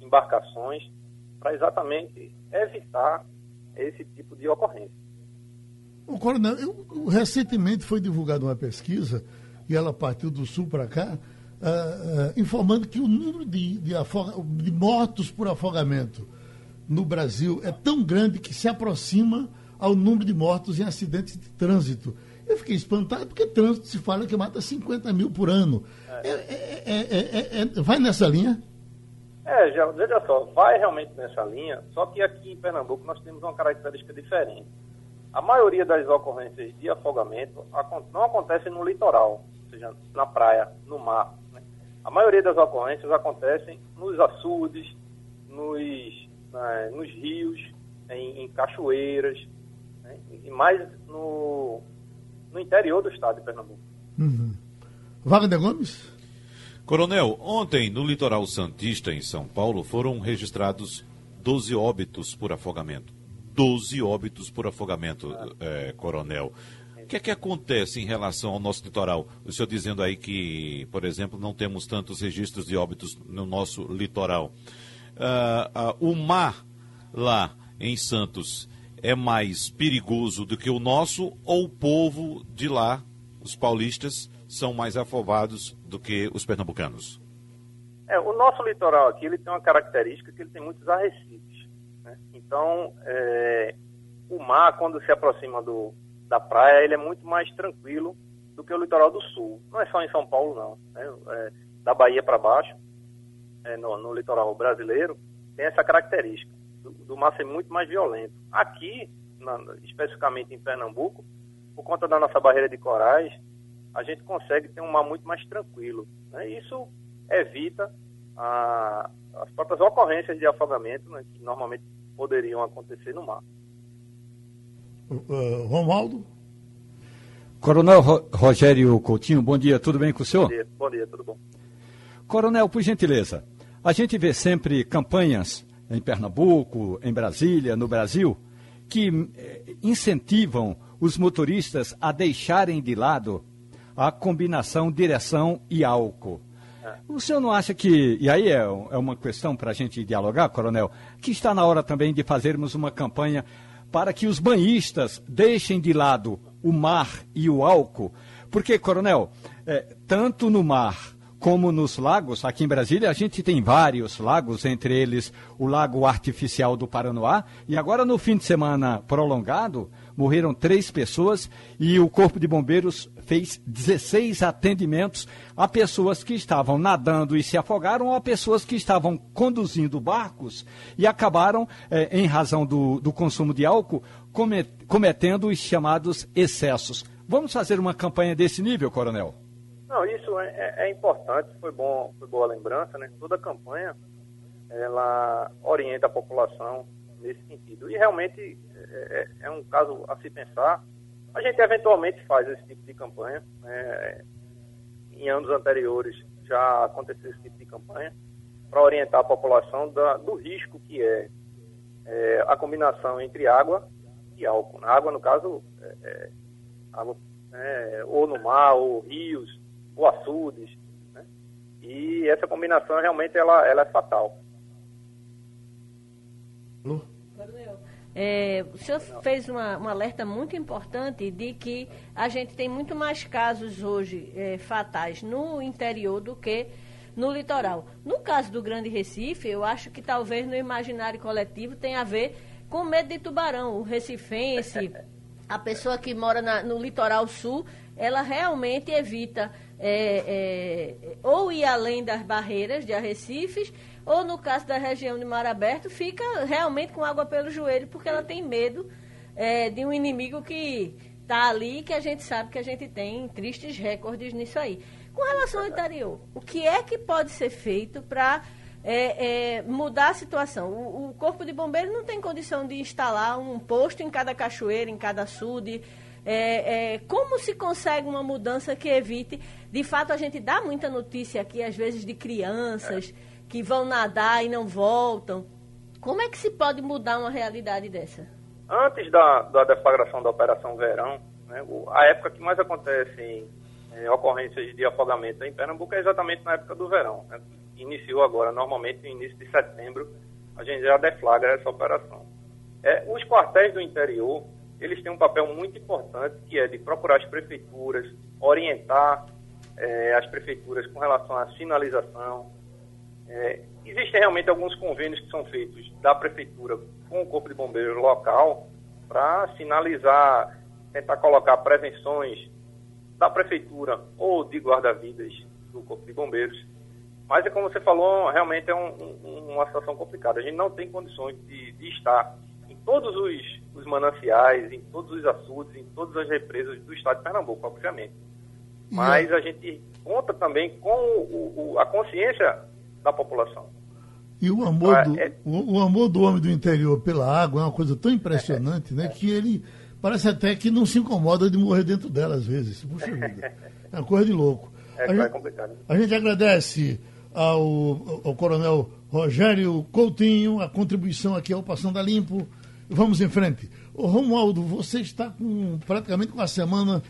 embarcações, para exatamente evitar esse tipo de ocorrência. O coronel, eu, recentemente foi divulgada uma pesquisa, e ela partiu do sul para cá, uh, uh, informando que o número de, de, afoga, de mortos por afogamento no Brasil é tão grande que se aproxima ao número de mortos em acidentes de trânsito. Eu fiquei espantado porque trânsito se fala que mata 50 mil por ano. É. É, é, vai nessa linha? É, já, veja só, vai realmente nessa linha, só que aqui em Pernambuco nós temos uma característica diferente. A maioria das ocorrências de afogamento não acontece no litoral, ou seja, na praia, no mar. Né? A maioria das ocorrências acontecem nos açudes, nos, né, nos rios, em, em cachoeiras, né? e mais no, no interior do estado de Pernambuco. Uhum. Wagner Gomes? Coronel, ontem no litoral Santista, em São Paulo, foram registrados 12 óbitos por afogamento. 12 óbitos por afogamento, é, coronel. O que é que acontece em relação ao nosso litoral? O senhor dizendo aí que, por exemplo, não temos tantos registros de óbitos no nosso litoral. Uh, uh, o mar lá em Santos é mais perigoso do que o nosso ou o povo de lá, os paulistas, são mais afobados do que os pernambucanos? É, o nosso litoral aqui ele tem uma característica que ele tem muitos arrecifes. Né? Então, é, o mar, quando se aproxima do, da praia, ele é muito mais tranquilo do que o litoral do sul. Não é só em São Paulo, não. Né? É, da Bahia para baixo, é, no, no litoral brasileiro, tem essa característica do, do mar ser muito mais violento. Aqui, na, especificamente em Pernambuco, por conta da nossa barreira de corais, a gente consegue ter um mar muito mais tranquilo. Né? Isso evita a, as próprias ocorrências de afogamento né, que normalmente poderiam acontecer no mar. Uh, Romualdo? Coronel Ro Rogério Coutinho, bom dia, tudo bem com o senhor? Bom dia, bom dia, tudo bom. Coronel, por gentileza, a gente vê sempre campanhas em Pernambuco, em Brasília, no Brasil, que eh, incentivam os motoristas a deixarem de lado a combinação direção e álcool. É. O senhor não acha que, e aí é, é uma questão para a gente dialogar, coronel, que está na hora também de fazermos uma campanha para que os banhistas deixem de lado o mar e o álcool? Porque, coronel, é, tanto no mar como nos lagos, aqui em Brasília, a gente tem vários lagos, entre eles o Lago Artificial do Paranoá. E agora, no fim de semana prolongado, morreram três pessoas e o Corpo de Bombeiros fez 16 atendimentos a pessoas que estavam nadando e se afogaram ou a pessoas que estavam conduzindo barcos e acabaram, eh, em razão do, do consumo de álcool, cometendo os chamados excessos. Vamos fazer uma campanha desse nível, Coronel? Não, isso é, é, é, importante, foi bom, foi boa lembrança, né? Toda campanha ela orienta a população nesse sentido. E realmente é, é, é, um caso a se pensar. A gente eventualmente faz esse tipo de campanha. Né? Em anos anteriores já aconteceu esse tipo de campanha. para orientar a população da, do risco que é, é, a combinação entre água e álcool. Água, no caso, é, é água, né, ou no mar, ou rios, ou açudes. Né? E essa combinação realmente ela, ela é fatal. É, o senhor fez uma, um alerta muito importante de que a gente tem muito mais casos hoje é, fatais no interior do que no litoral. No caso do Grande Recife, eu acho que talvez no imaginário coletivo tenha a ver com medo de tubarão. O recifense, a pessoa que mora na, no litoral sul, ela realmente evita é, é, ou ir além das barreiras de arrecifes ou no caso da região de mar aberto, fica realmente com água pelo joelho, porque ela tem medo é, de um inimigo que está ali, que a gente sabe que a gente tem tristes recordes nisso aí. Com relação ao interior, o que é que pode ser feito para é, é, mudar a situação? O, o, Corpo de Bombeiros não tem condição de instalar um posto em cada cachoeira, em cada açude. É, é, como se consegue uma mudança que evite? De fato, a gente dá muita notícia aqui, às vezes, de crianças que vão nadar e não voltam. Como é que se pode mudar uma realidade dessa? Antes da, da deflagração da Operação Verão, né, a época que mais acontece em, ocorrências de afogamento em Pernambuco é exatamente na época do verão. Né? Iniciou agora, normalmente no início de setembro, a gente já deflagra essa operação. É, os quartéis do interior, eles têm um papel muito importante, que é de procurar as prefeituras, orientar é, as prefeituras com relação à sinalização, é, existem realmente alguns convênios que são feitos da prefeitura com o Corpo de Bombeiros local para sinalizar, tentar colocar prevenções da prefeitura ou de guarda-vidas do Corpo de Bombeiros. Mas é como você falou, realmente é um, um, uma situação complicada. A gente não tem condições de, de estar em todos os, os, mananciais, em todos os açudes, em todas as represas do estado de Pernambuco, obviamente. Mas a gente conta também com o, o, a consciência da população. E o amor, ah, do, é... o, o, amor do homem do interior pela água é uma coisa tão impressionante, né? Que ele parece até que não se incomoda de morrer dentro dela às vezes. Puxa vida. É uma coisa de louco. É, a, gente, complicado. a gente agradece ao, ao coronel Rogério Coutinho a contribuição aqui ao Passando a Limpo. Vamos em frente. Ô, Romualdo, você está com praticamente com a semana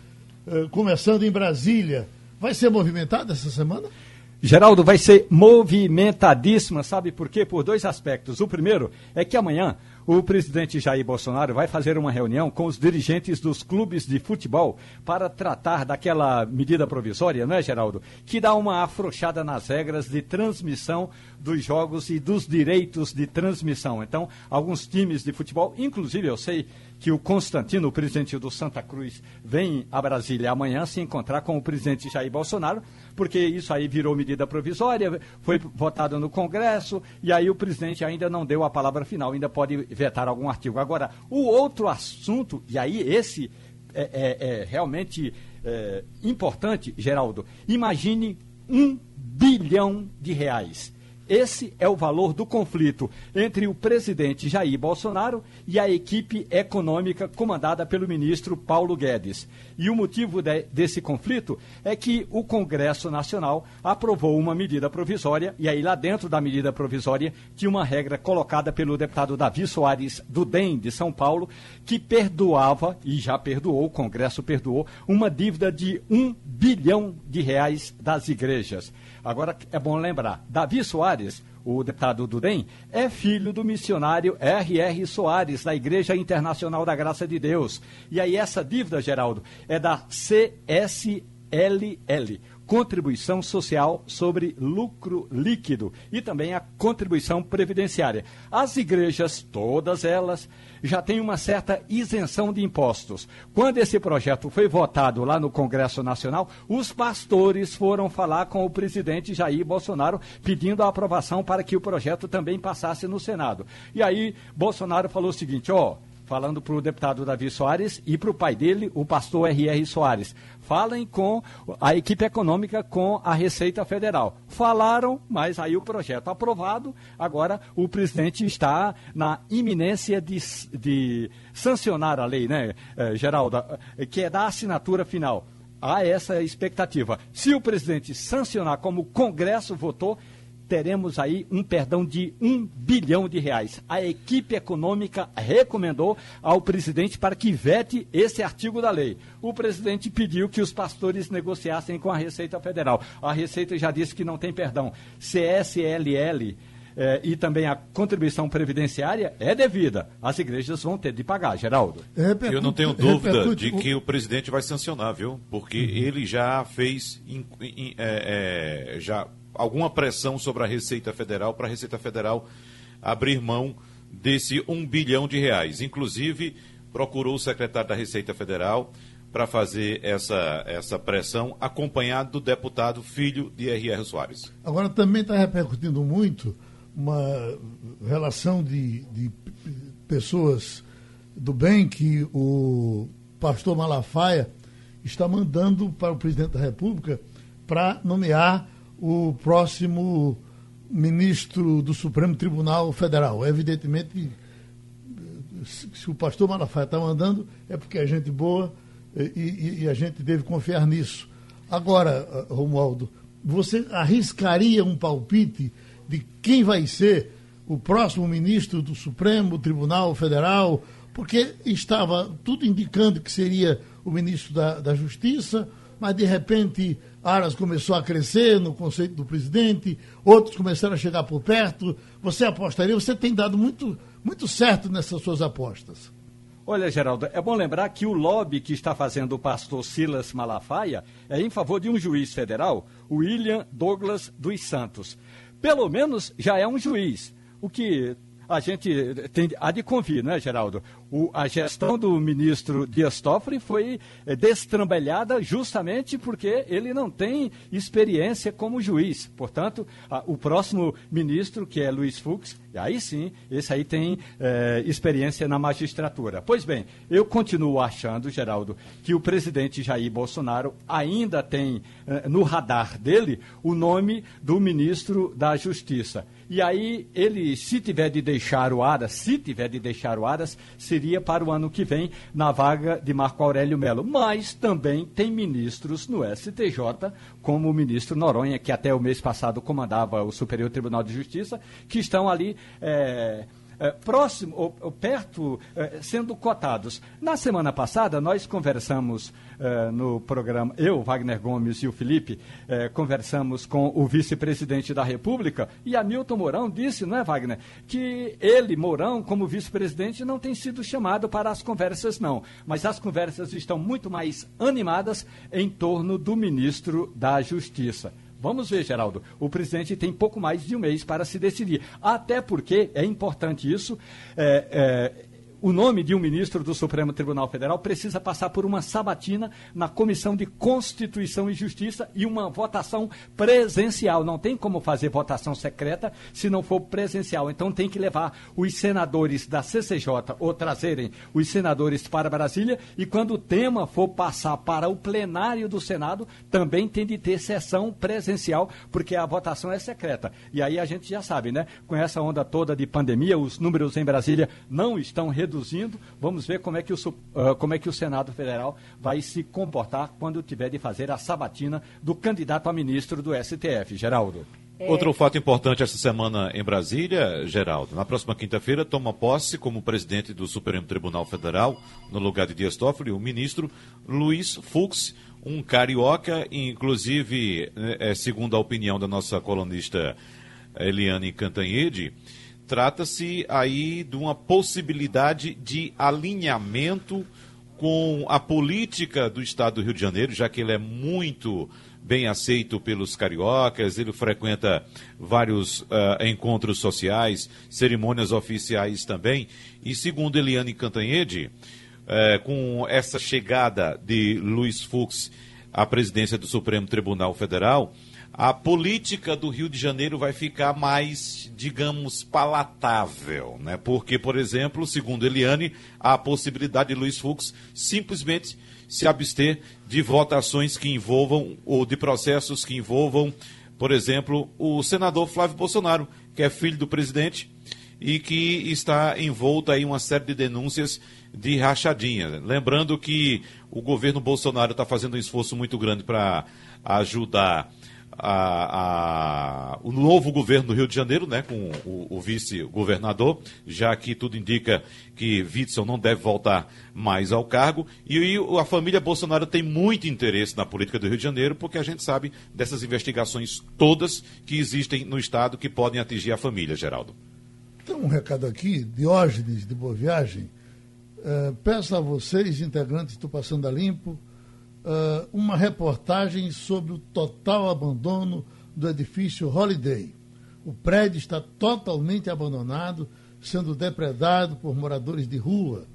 eh, começando em Brasília. Vai ser movimentada essa semana? Geraldo, vai ser movimentadíssima, sabe por quê? Por dois aspectos. O primeiro é que amanhã o presidente Jair Bolsonaro vai fazer uma reunião com os dirigentes dos clubes de futebol para tratar daquela medida provisória, não é, Geraldo? Que dá uma afrouxada nas regras de transmissão dos jogos e dos direitos de transmissão. Então, alguns times de futebol, inclusive eu sei que o Constantino, o presidente do Santa Cruz, vem a Brasília amanhã se encontrar com o presidente Jair Bolsonaro, porque isso aí virou medida provisória, foi votado no Congresso, e aí o presidente ainda não deu a palavra final, ainda pode vetar algum artigo. Agora, o outro assunto, e aí esse é, é, é realmente é, importante, Geraldo, imagine um bilhão de reais esse é o valor do conflito entre o presidente Jair Bolsonaro e a equipe econômica comandada pelo ministro Paulo Guedes. E o motivo de, desse conflito é que o Congresso Nacional aprovou uma medida provisória, e aí lá dentro da medida provisória tinha uma regra colocada pelo deputado Davi Soares do DEM de São Paulo, que perdoava, e já perdoou, o Congresso perdoou, uma dívida de um bilhão de reais das igrejas. Agora é bom lembrar, Davi Soares, o deputado do DEM, é filho do missionário R.R. Soares, da Igreja Internacional da Graça de Deus. E aí essa dívida, Geraldo, é da CSLL. Contribuição Social sobre Lucro Líquido e também a contribuição previdenciária. As igrejas, todas elas, já tem uma certa isenção de impostos. Quando esse projeto foi votado lá no Congresso Nacional, os pastores foram falar com o presidente Jair Bolsonaro pedindo a aprovação para que o projeto também passasse no Senado. E aí Bolsonaro falou o seguinte, ó, oh, falando para o deputado Davi Soares e para o pai dele, o pastor R.R. Soares. Falem com a equipe econômica, com a Receita Federal. Falaram, mas aí o projeto aprovado, agora o presidente está na iminência de, de sancionar a lei, né, eh, Geraldo, eh, que é da assinatura final. Há essa expectativa. Se o presidente sancionar como o Congresso votou, teremos aí um perdão de um bilhão de reais. A equipe econômica recomendou ao presidente para que vete esse artigo da lei. O presidente pediu que os pastores negociassem com a Receita Federal. A Receita já disse que não tem perdão. CSLL eh, e também a contribuição previdenciária é devida. As igrejas vão ter de pagar, Geraldo. Eu não tenho dúvida de que o presidente vai sancionar, viu? Porque uhum. ele já fez in, in, é, é, já alguma pressão sobre a Receita Federal para a Receita Federal abrir mão desse um bilhão de reais. Inclusive, procurou o secretário da Receita Federal para fazer essa, essa pressão, acompanhado do deputado filho de R.R. Soares. Agora, também está repercutindo muito uma relação de, de pessoas do bem que o pastor Malafaia está mandando para o presidente da República para nomear o próximo ministro do Supremo Tribunal Federal. Evidentemente, se o pastor Malafaia está mandando, é porque é gente boa e, e, e a gente deve confiar nisso. Agora, Romualdo, você arriscaria um palpite de quem vai ser o próximo ministro do Supremo Tribunal Federal, porque estava tudo indicando que seria o ministro da, da Justiça, mas de repente Aras começou a crescer no conceito do presidente, outros começaram a chegar por perto. Você apostaria? Você tem dado muito, muito certo nessas suas apostas. Olha, Geraldo, é bom lembrar que o lobby que está fazendo o pastor Silas Malafaia é em favor de um juiz federal, William Douglas dos Santos pelo menos já é um juiz. O que a gente tem, há de convir, né, Geraldo? O, a gestão do ministro Dias Toffoli foi é, destrambelhada justamente porque ele não tem experiência como juiz. Portanto, a, o próximo ministro, que é Luiz Fux, aí sim, esse aí tem é, experiência na magistratura. Pois bem, eu continuo achando, Geraldo, que o presidente Jair Bolsonaro ainda tem é, no radar dele o nome do ministro da Justiça. E aí, ele, se tiver de deixar o Aras, se tiver de deixar o Aras, seria para o ano que vem, na vaga de Marco Aurélio Melo. Mas também tem ministros no STJ, como o ministro Noronha, que até o mês passado comandava o Superior Tribunal de Justiça, que estão ali. É, próximo ou, ou perto é, sendo cotados. Na semana passada, nós conversamos é, no programa, eu, Wagner Gomes e o Felipe, conversamos com o vice-presidente da República e Hamilton Mourão disse, não é, Wagner, que ele, Mourão, como vice-presidente, não tem sido chamado para as conversas, não. Mas as conversas estão muito mais animadas em torno do ministro da Justiça. Vamos ver, Geraldo. O presidente tem pouco mais de um mês para se decidir. Até porque é importante isso. É, é, o nome de um ministro do Supremo Tribunal Federal precisa passar por uma sabatina na Comissão de Constituição e Justiça e uma votação presencial. Não tem como fazer votação secreta se não for presencial. Então tem que levar os senadores da CCJ ou trazerem os senadores para Brasília e quando o tema for passar para o plenário do Senado, também tem de ter sessão presencial, porque a votação é secreta. E aí a gente já sabe, né? Com essa onda toda de pandemia, os números em Brasília não estão reduzidos reduzindo. Vamos ver como é que o, uh, como é que o Senado Federal vai se comportar quando tiver de fazer a sabatina do candidato a ministro do STF. Geraldo. É... Outro fato importante essa semana em Brasília, Geraldo. Na próxima quinta-feira toma posse como presidente do Supremo Tribunal Federal, no lugar de Dias Toffoli, o ministro Luiz Fux, um carioca, inclusive, é, segundo a opinião da nossa colunista Eliane Cantanhede, Trata-se aí de uma possibilidade de alinhamento com a política do Estado do Rio de Janeiro, já que ele é muito bem aceito pelos cariocas, ele frequenta vários uh, encontros sociais, cerimônias oficiais também. E segundo Eliane Cantanhede, uh, com essa chegada de Luiz Fux à presidência do Supremo Tribunal Federal, a política do Rio de Janeiro vai ficar mais, digamos, palatável, né? Porque, por exemplo, segundo Eliane, há a possibilidade de Luiz Fux simplesmente se abster de votações que envolvam ou de processos que envolvam, por exemplo, o senador Flávio Bolsonaro, que é filho do presidente e que está envolto aí uma série de denúncias de rachadinha. Lembrando que o governo Bolsonaro está fazendo um esforço muito grande para ajudar a, a, o novo governo do Rio de Janeiro, né, com o, o vice-governador, já que tudo indica que Witzel não deve voltar mais ao cargo. E, e a família Bolsonaro tem muito interesse na política do Rio de Janeiro, porque a gente sabe dessas investigações todas que existem no Estado que podem atingir a família, Geraldo. Tem um recado aqui, Diógenes de Boa Viagem. Uh, peço a vocês, integrantes do Passando a Limpo, uh, uma reportagem sobre o total abandono do edifício Holiday. O prédio está totalmente abandonado, sendo depredado por moradores de rua.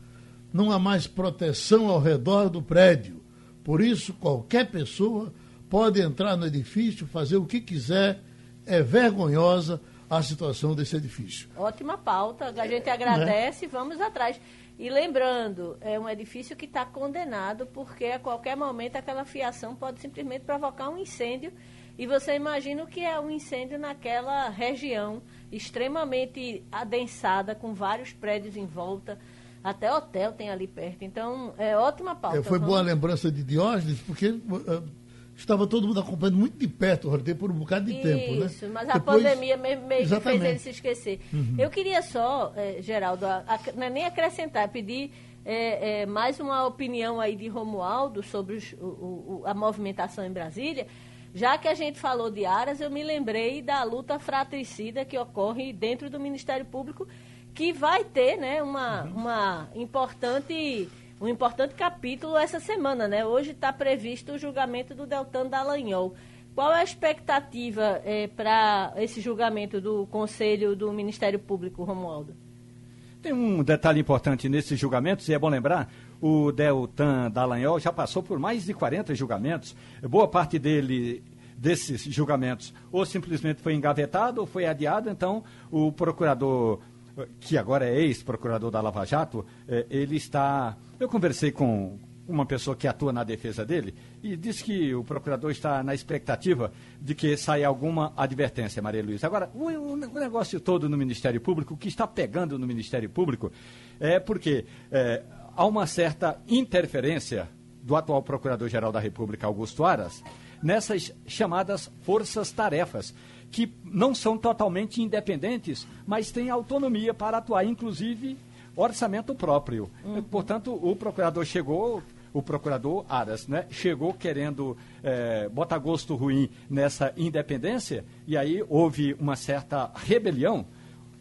Não há mais proteção ao redor do prédio. Por isso, qualquer pessoa pode entrar no edifício, fazer o que quiser. É vergonhosa a situação desse edifício. Ótima pauta, a gente agradece, e vamos atrás. E lembrando, é um edifício que está condenado porque a qualquer momento aquela fiação pode simplesmente provocar um incêndio. E você imagina o que é um incêndio naquela região extremamente adensada, com vários prédios em volta. Até hotel tem ali perto. Então, é ótima pauta. É, foi boa lembrança de Diógenes, porque uh, estava todo mundo acompanhando muito de perto o por um bocado de Isso, tempo, né? Isso, mas Depois, a pandemia meio, meio que fez ele se esquecer. Uhum. Eu queria só, eh, Geraldo, a, a, é nem acrescentar, pedir eh, eh, mais uma opinião aí de Romualdo sobre os, o, o, a movimentação em Brasília. Já que a gente falou de Aras, eu me lembrei da luta fratricida que ocorre dentro do Ministério Público, que vai ter né, uma, uhum. uma importante um importante capítulo essa semana, né? Hoje está previsto o julgamento do Deltan Dallagnol. Qual é a expectativa é, para esse julgamento do Conselho do Ministério Público, Romualdo? Tem um detalhe importante nesses julgamentos, e é bom lembrar, o Deltan Dallagnol já passou por mais de 40 julgamentos. Boa parte dele desses julgamentos ou simplesmente foi engavetado ou foi adiado, então o procurador que agora é ex-procurador da Lava Jato, é, ele está. Eu conversei com uma pessoa que atua na defesa dele e disse que o procurador está na expectativa de que saia alguma advertência, Maria Luísa. Agora, o, o, negócio todo no Ministério Público, o que está pegando no Ministério Público, é porque é, há uma certa interferência do atual Procurador-Geral da República, Augusto Aras, nessas chamadas forças-tarefas que não são totalmente independentes, mas têm autonomia para atuar, inclusive orçamento próprio. Uhum. Portanto, o procurador chegou, o procurador Aras, né, chegou querendo é, botar gosto ruim nessa independência, e aí houve uma certa rebelião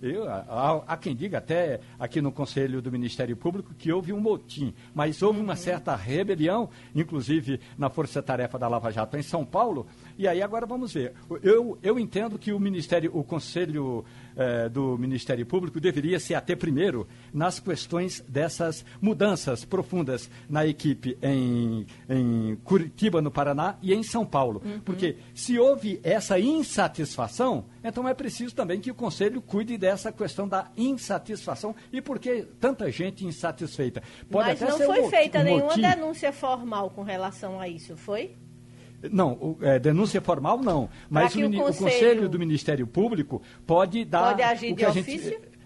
eu, há, há, quem diga até aqui no Conselho do Ministério Público que houve um motim, mas houve uma uhum. certa rebelião, inclusive na Força Tarefa da Lava Jato em São Paulo. E aí agora vamos ver. Eu, eu entendo que o Ministério, o Conselho eh, do Ministério Público deveria se ater primeiro nas questões dessas mudanças profundas na equipe em, em Curitiba, no Paraná, e em São Paulo. Uhum. Porque se houve essa insatisfação, então é preciso também que o Conselho cuide dessa questão da insatisfação e por que tanta gente insatisfeita. Pode Mas não foi feita nenhuma motivo. denúncia formal com relação a isso, foi? Não, o, é, denúncia formal não. Mas o, o, conselho... o, conselho... do Ministério Público pode dar. Pode agir o que de ofício? Gente,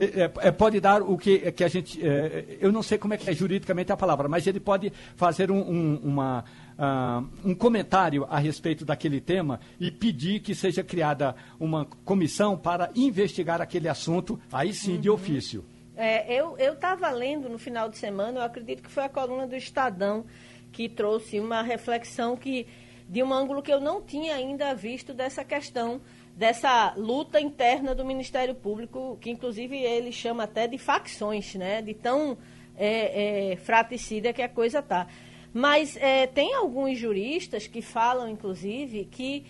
é, é, é, pode dar o que, que a gente. É, eu não sei como é que é juridicamente a palavra, mas ele pode fazer um, um, uma, uh, um comentário a respeito daquele tema e pedir que seja criada uma comissão para investigar aquele assunto, aí sim uhum. de ofício. É, eu estava lendo no final de semana, eu acredito que foi a coluna do Estadão que trouxe uma reflexão que de um ângulo que eu não tinha ainda visto dessa questão dessa luta interna do Ministério Público, que inclusive ele chama até de facções, né? De tão é, é, que a coisa tá. Mas é, tem alguns juristas que falam, inclusive, que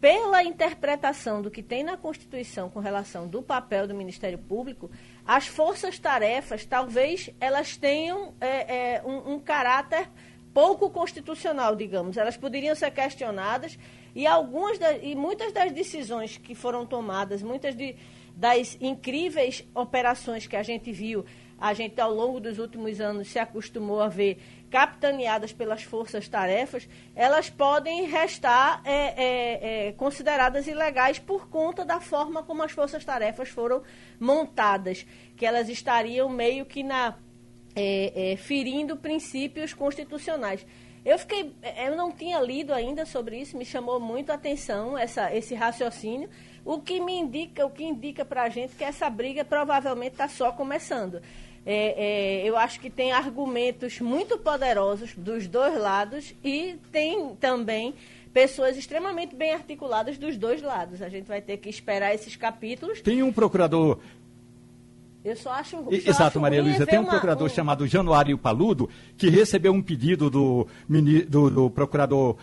pela interpretação do que tem na Constituição com relação do papel do Ministério Público, as forças-tarefas talvez elas tenham é, é, um, um caráter pouco constitucional, digamos. Elas poderiam ser questionadas e algumas das, e muitas das decisões que foram tomadas, muitas de, das incríveis operações que a gente viu, a gente ao longo dos últimos anos se acostumou a ver capitaneadas pelas forças-tarefas, elas podem restar é, é, é, consideradas ilegais por conta da forma como as forças-tarefas foram montadas, que elas estariam meio que na é, é, ferindo princípios constitucionais. Eu fiquei, eu não tinha lido ainda sobre isso, me chamou muito a atenção essa, esse raciocínio, o que me indica, o que indica para a gente que essa briga provavelmente está só começando. É, é, eu acho que tem argumentos muito poderosos dos dois lados e tem também pessoas extremamente bem articuladas dos dois lados. A gente vai ter que esperar esses capítulos. Tem um procurador eu só acho. Só Exato, acho Maria Luísa. Tem um uma, procurador um... chamado Januário Paludo que recebeu um pedido do, do, do procurador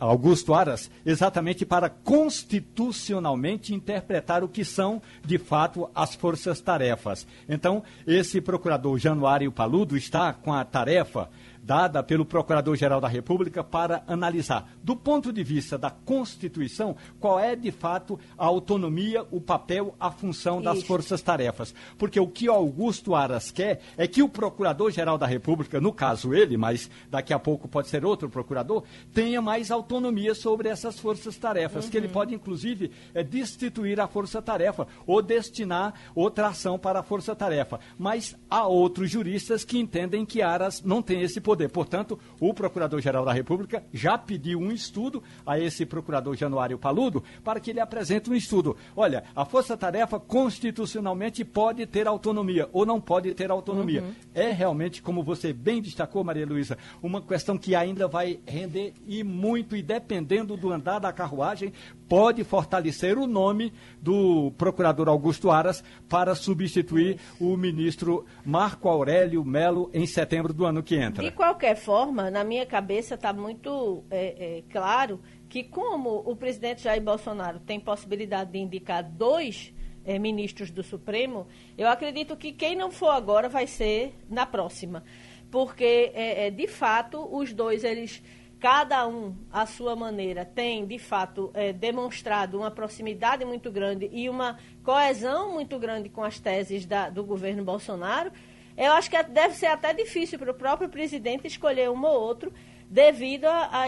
Augusto Aras exatamente para constitucionalmente interpretar o que são, de fato, as forças-tarefas. Então, esse procurador Januário Paludo está com a tarefa dada pelo Procurador-Geral da República para analisar, do ponto de vista da Constituição, qual é de fato a autonomia, o papel, a função das forças-tarefas. Porque o que Augusto Aras quer é que o Procurador-Geral da República, no caso ele, mas daqui a pouco pode ser outro procurador, tenha mais autonomia sobre essas forças-tarefas, uhum. que ele uhum. pode, inclusive, é, destituir a força-tarefa ou destinar outra ação para a força-tarefa. Mas há outros juristas que entendem que Aras não tem esse poder poder. Portanto, o Procurador-Geral da República já pediu um estudo a esse Procurador Januário Paludo para que ele apresente um estudo. Olha, a Força-Tarefa constitucionalmente pode ter autonomia ou não pode ter autonomia. Uhum. É realmente, como você bem destacou, Maria Luísa, uma questão que ainda vai render e muito, e dependendo do andar da carruagem, pode fortalecer o nome do Procurador Augusto Aras para substituir o ministro Marco Aurélio Melo em setembro do ano que entra. Qualquer forma, na minha cabeça está muito é, é, claro que como o presidente Jair Bolsonaro tem possibilidade de indicar dois é, ministros do Supremo, eu acredito que quem não for agora vai ser na próxima. Porque, é, é, de fato, os dois, eles cada um, à sua maneira, tem, de fato, é, demonstrado uma proximidade muito grande e uma coesão muito grande com as teses da, do governo Bolsonaro. Eu acho que deve ser até difícil para o próprio presidente escolher um ou outro, devido a, a,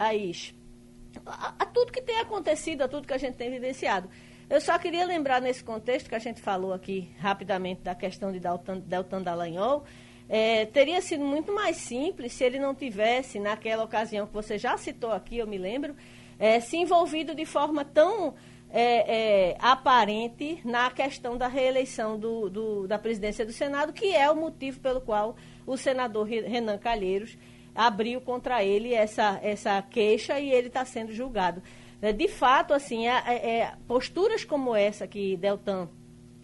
a, a, tudo que tem acontecido, a tudo que a gente tem vivenciado. Eu só queria lembrar nesse contexto que a gente falou aqui rapidamente da questão de Deltan, Deltan Dallagnol, é, teria sido muito mais simples se ele não tivesse, naquela ocasião que você já citou aqui, eu me lembro, é, se envolvido de forma tão é, é aparente na questão da reeleição do, do, da presidência do Senado, que é o motivo pelo qual o senador Renan Calheiros abriu contra ele essa, essa queixa e ele está sendo julgado. É, de fato, assim, é, é, posturas como essa que Deltan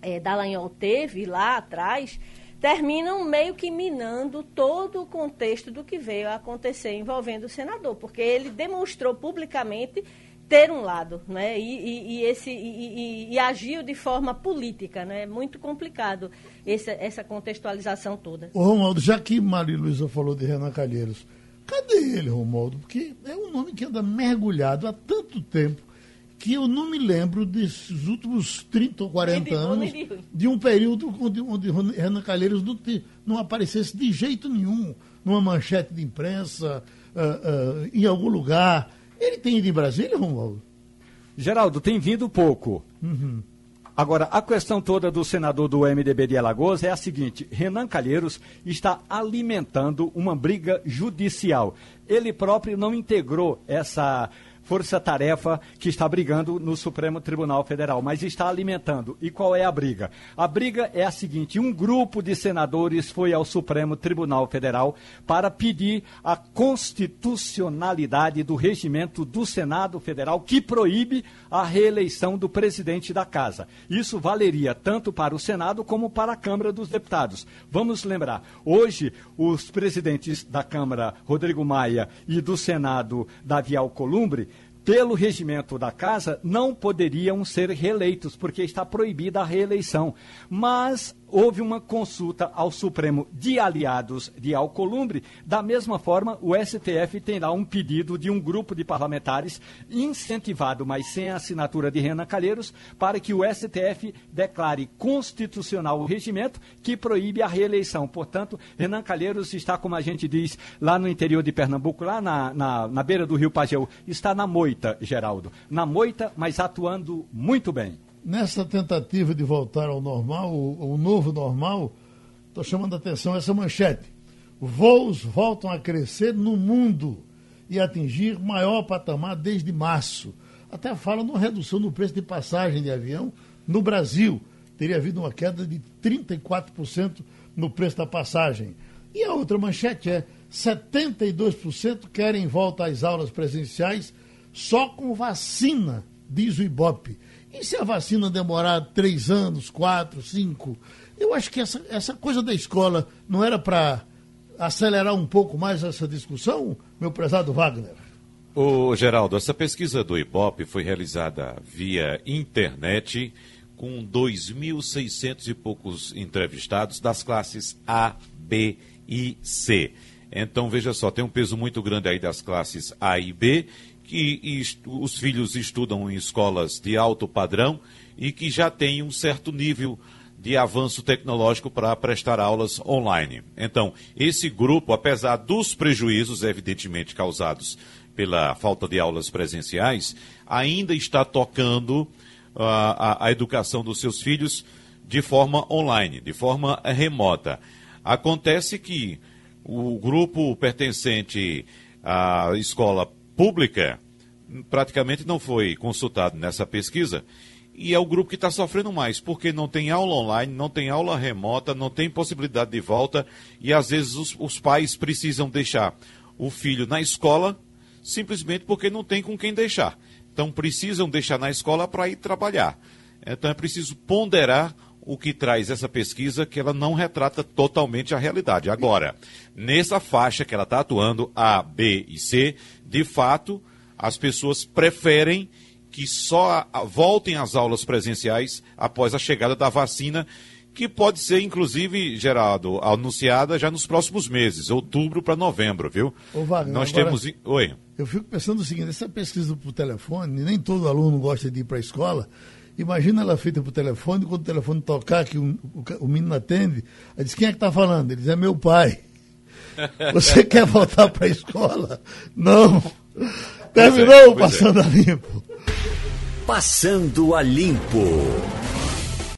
é, Dallagnol teve lá atrás terminam meio que minando todo o contexto do que veio a acontecer envolvendo o senador, porque ele demonstrou publicamente ter um lado, né? E, e, e esse e, e, agiu de forma política, né? É muito complicado essa, essa contextualização toda. Ô, Romualdo, já que Maria Luísa falou de Renan Calheiros, cadê ele, Romualdo? Porque é um nome que anda mergulhado há tanto tempo que eu não me lembro desses últimos 30 ou 40 anos de um período onde, onde Renan Calheiros não, te, não, aparecesse de jeito nenhum numa manchete de imprensa, uh, uh, em algum lugar. Ele tem ido em Brasília, Romualdo? Geraldo, tem vindo pouco. Uhum. Agora, a questão toda do senador do MDB de Alagoas é a seguinte: Renan Calheiros está alimentando uma briga judicial. Ele próprio não integrou essa força-tarefa que está brigando no Supremo Tribunal Federal, mas está alimentando. E qual é a briga? A briga é a seguinte: um grupo de senadores foi ao Supremo Tribunal Federal para pedir a constitucionalidade do regimento do Senado Federal que proíbe a reeleição do presidente da casa. Isso valeria tanto para o Senado como para a Câmara dos Deputados. Vamos lembrar, hoje os presidentes da Câmara, Rodrigo Maia, e do Senado, Davi Alcolumbre, pelo regimento da casa, não poderiam ser reeleitos, porque está proibida a reeleição. Mas houve uma consulta ao Supremo de aliados de Alcolumbre. Da mesma forma, o STF tem lá um pedido de um grupo de parlamentares, incentivado, mas sem a assinatura de Renan Calheiros, para que o STF declare constitucional o regimento que proíbe a reeleição. Portanto, Renan Calheiros está, como a gente diz, lá no interior de Pernambuco, lá na, na, na beira do rio Pajeú, está na moita, Geraldo. Na moita, mas atuando muito bem nessa tentativa de voltar ao normal, o novo normal, Estou chamando a atenção essa manchete. Voos voltam a crescer no mundo e atingir maior patamar desde março. Até fala numa redução no preço de passagem de avião no Brasil. Teria havido uma queda de 34% no preço da passagem. E a outra manchete é: 72% querem volta às aulas presenciais só com vacina, diz o Ibope. E se a vacina demorar três anos, quatro, cinco? Eu acho que essa, essa coisa da escola não era para acelerar um pouco mais essa discussão, meu prezado Wagner? Ô, Geraldo, essa pesquisa do Ibope foi realizada via internet com 2.600 e poucos entrevistados das classes A, B e C. Então, veja só, tem um peso muito grande aí das classes A e B, que os filhos estudam em escolas de alto padrão e que já têm um certo nível de avanço tecnológico para prestar aulas online. Então, esse grupo, apesar dos prejuízos evidentemente causados pela falta de aulas presenciais, ainda está tocando uh, a, a educação dos seus filhos de forma online, de forma remota. Acontece que o grupo pertencente à escola pública praticamente não foi consultado nessa pesquisa e é o grupo que está sofrendo mais, porque não tem aula online, não tem aula remota, não tem possibilidade de volta e às vezes os, os pais precisam deixar o filho na escola simplesmente porque não tem com quem deixar. Então precisam deixar na escola para ir trabalhar. Então é preciso ponderar o que traz essa pesquisa, que ela não retrata totalmente a realidade. Agora, nessa faixa que ela está atuando, A, B e C, de fato, as pessoas preferem que só voltem às aulas presenciais após a chegada da vacina, que pode ser, inclusive, Geraldo, anunciada já nos próximos meses, outubro para novembro, viu? Ô, Wagner, Nós agora, temos. Oi. Eu fico pensando o seguinte: essa pesquisa por telefone, nem todo aluno gosta de ir para a escola. Imagina ela feita por telefone, quando o telefone tocar, que o, o, o menino atende, aí diz: quem é que está falando? Ele diz: é meu pai. Você quer voltar para a escola? Não. Terminou é, Passando é. a Limpo. Passando a Limpo.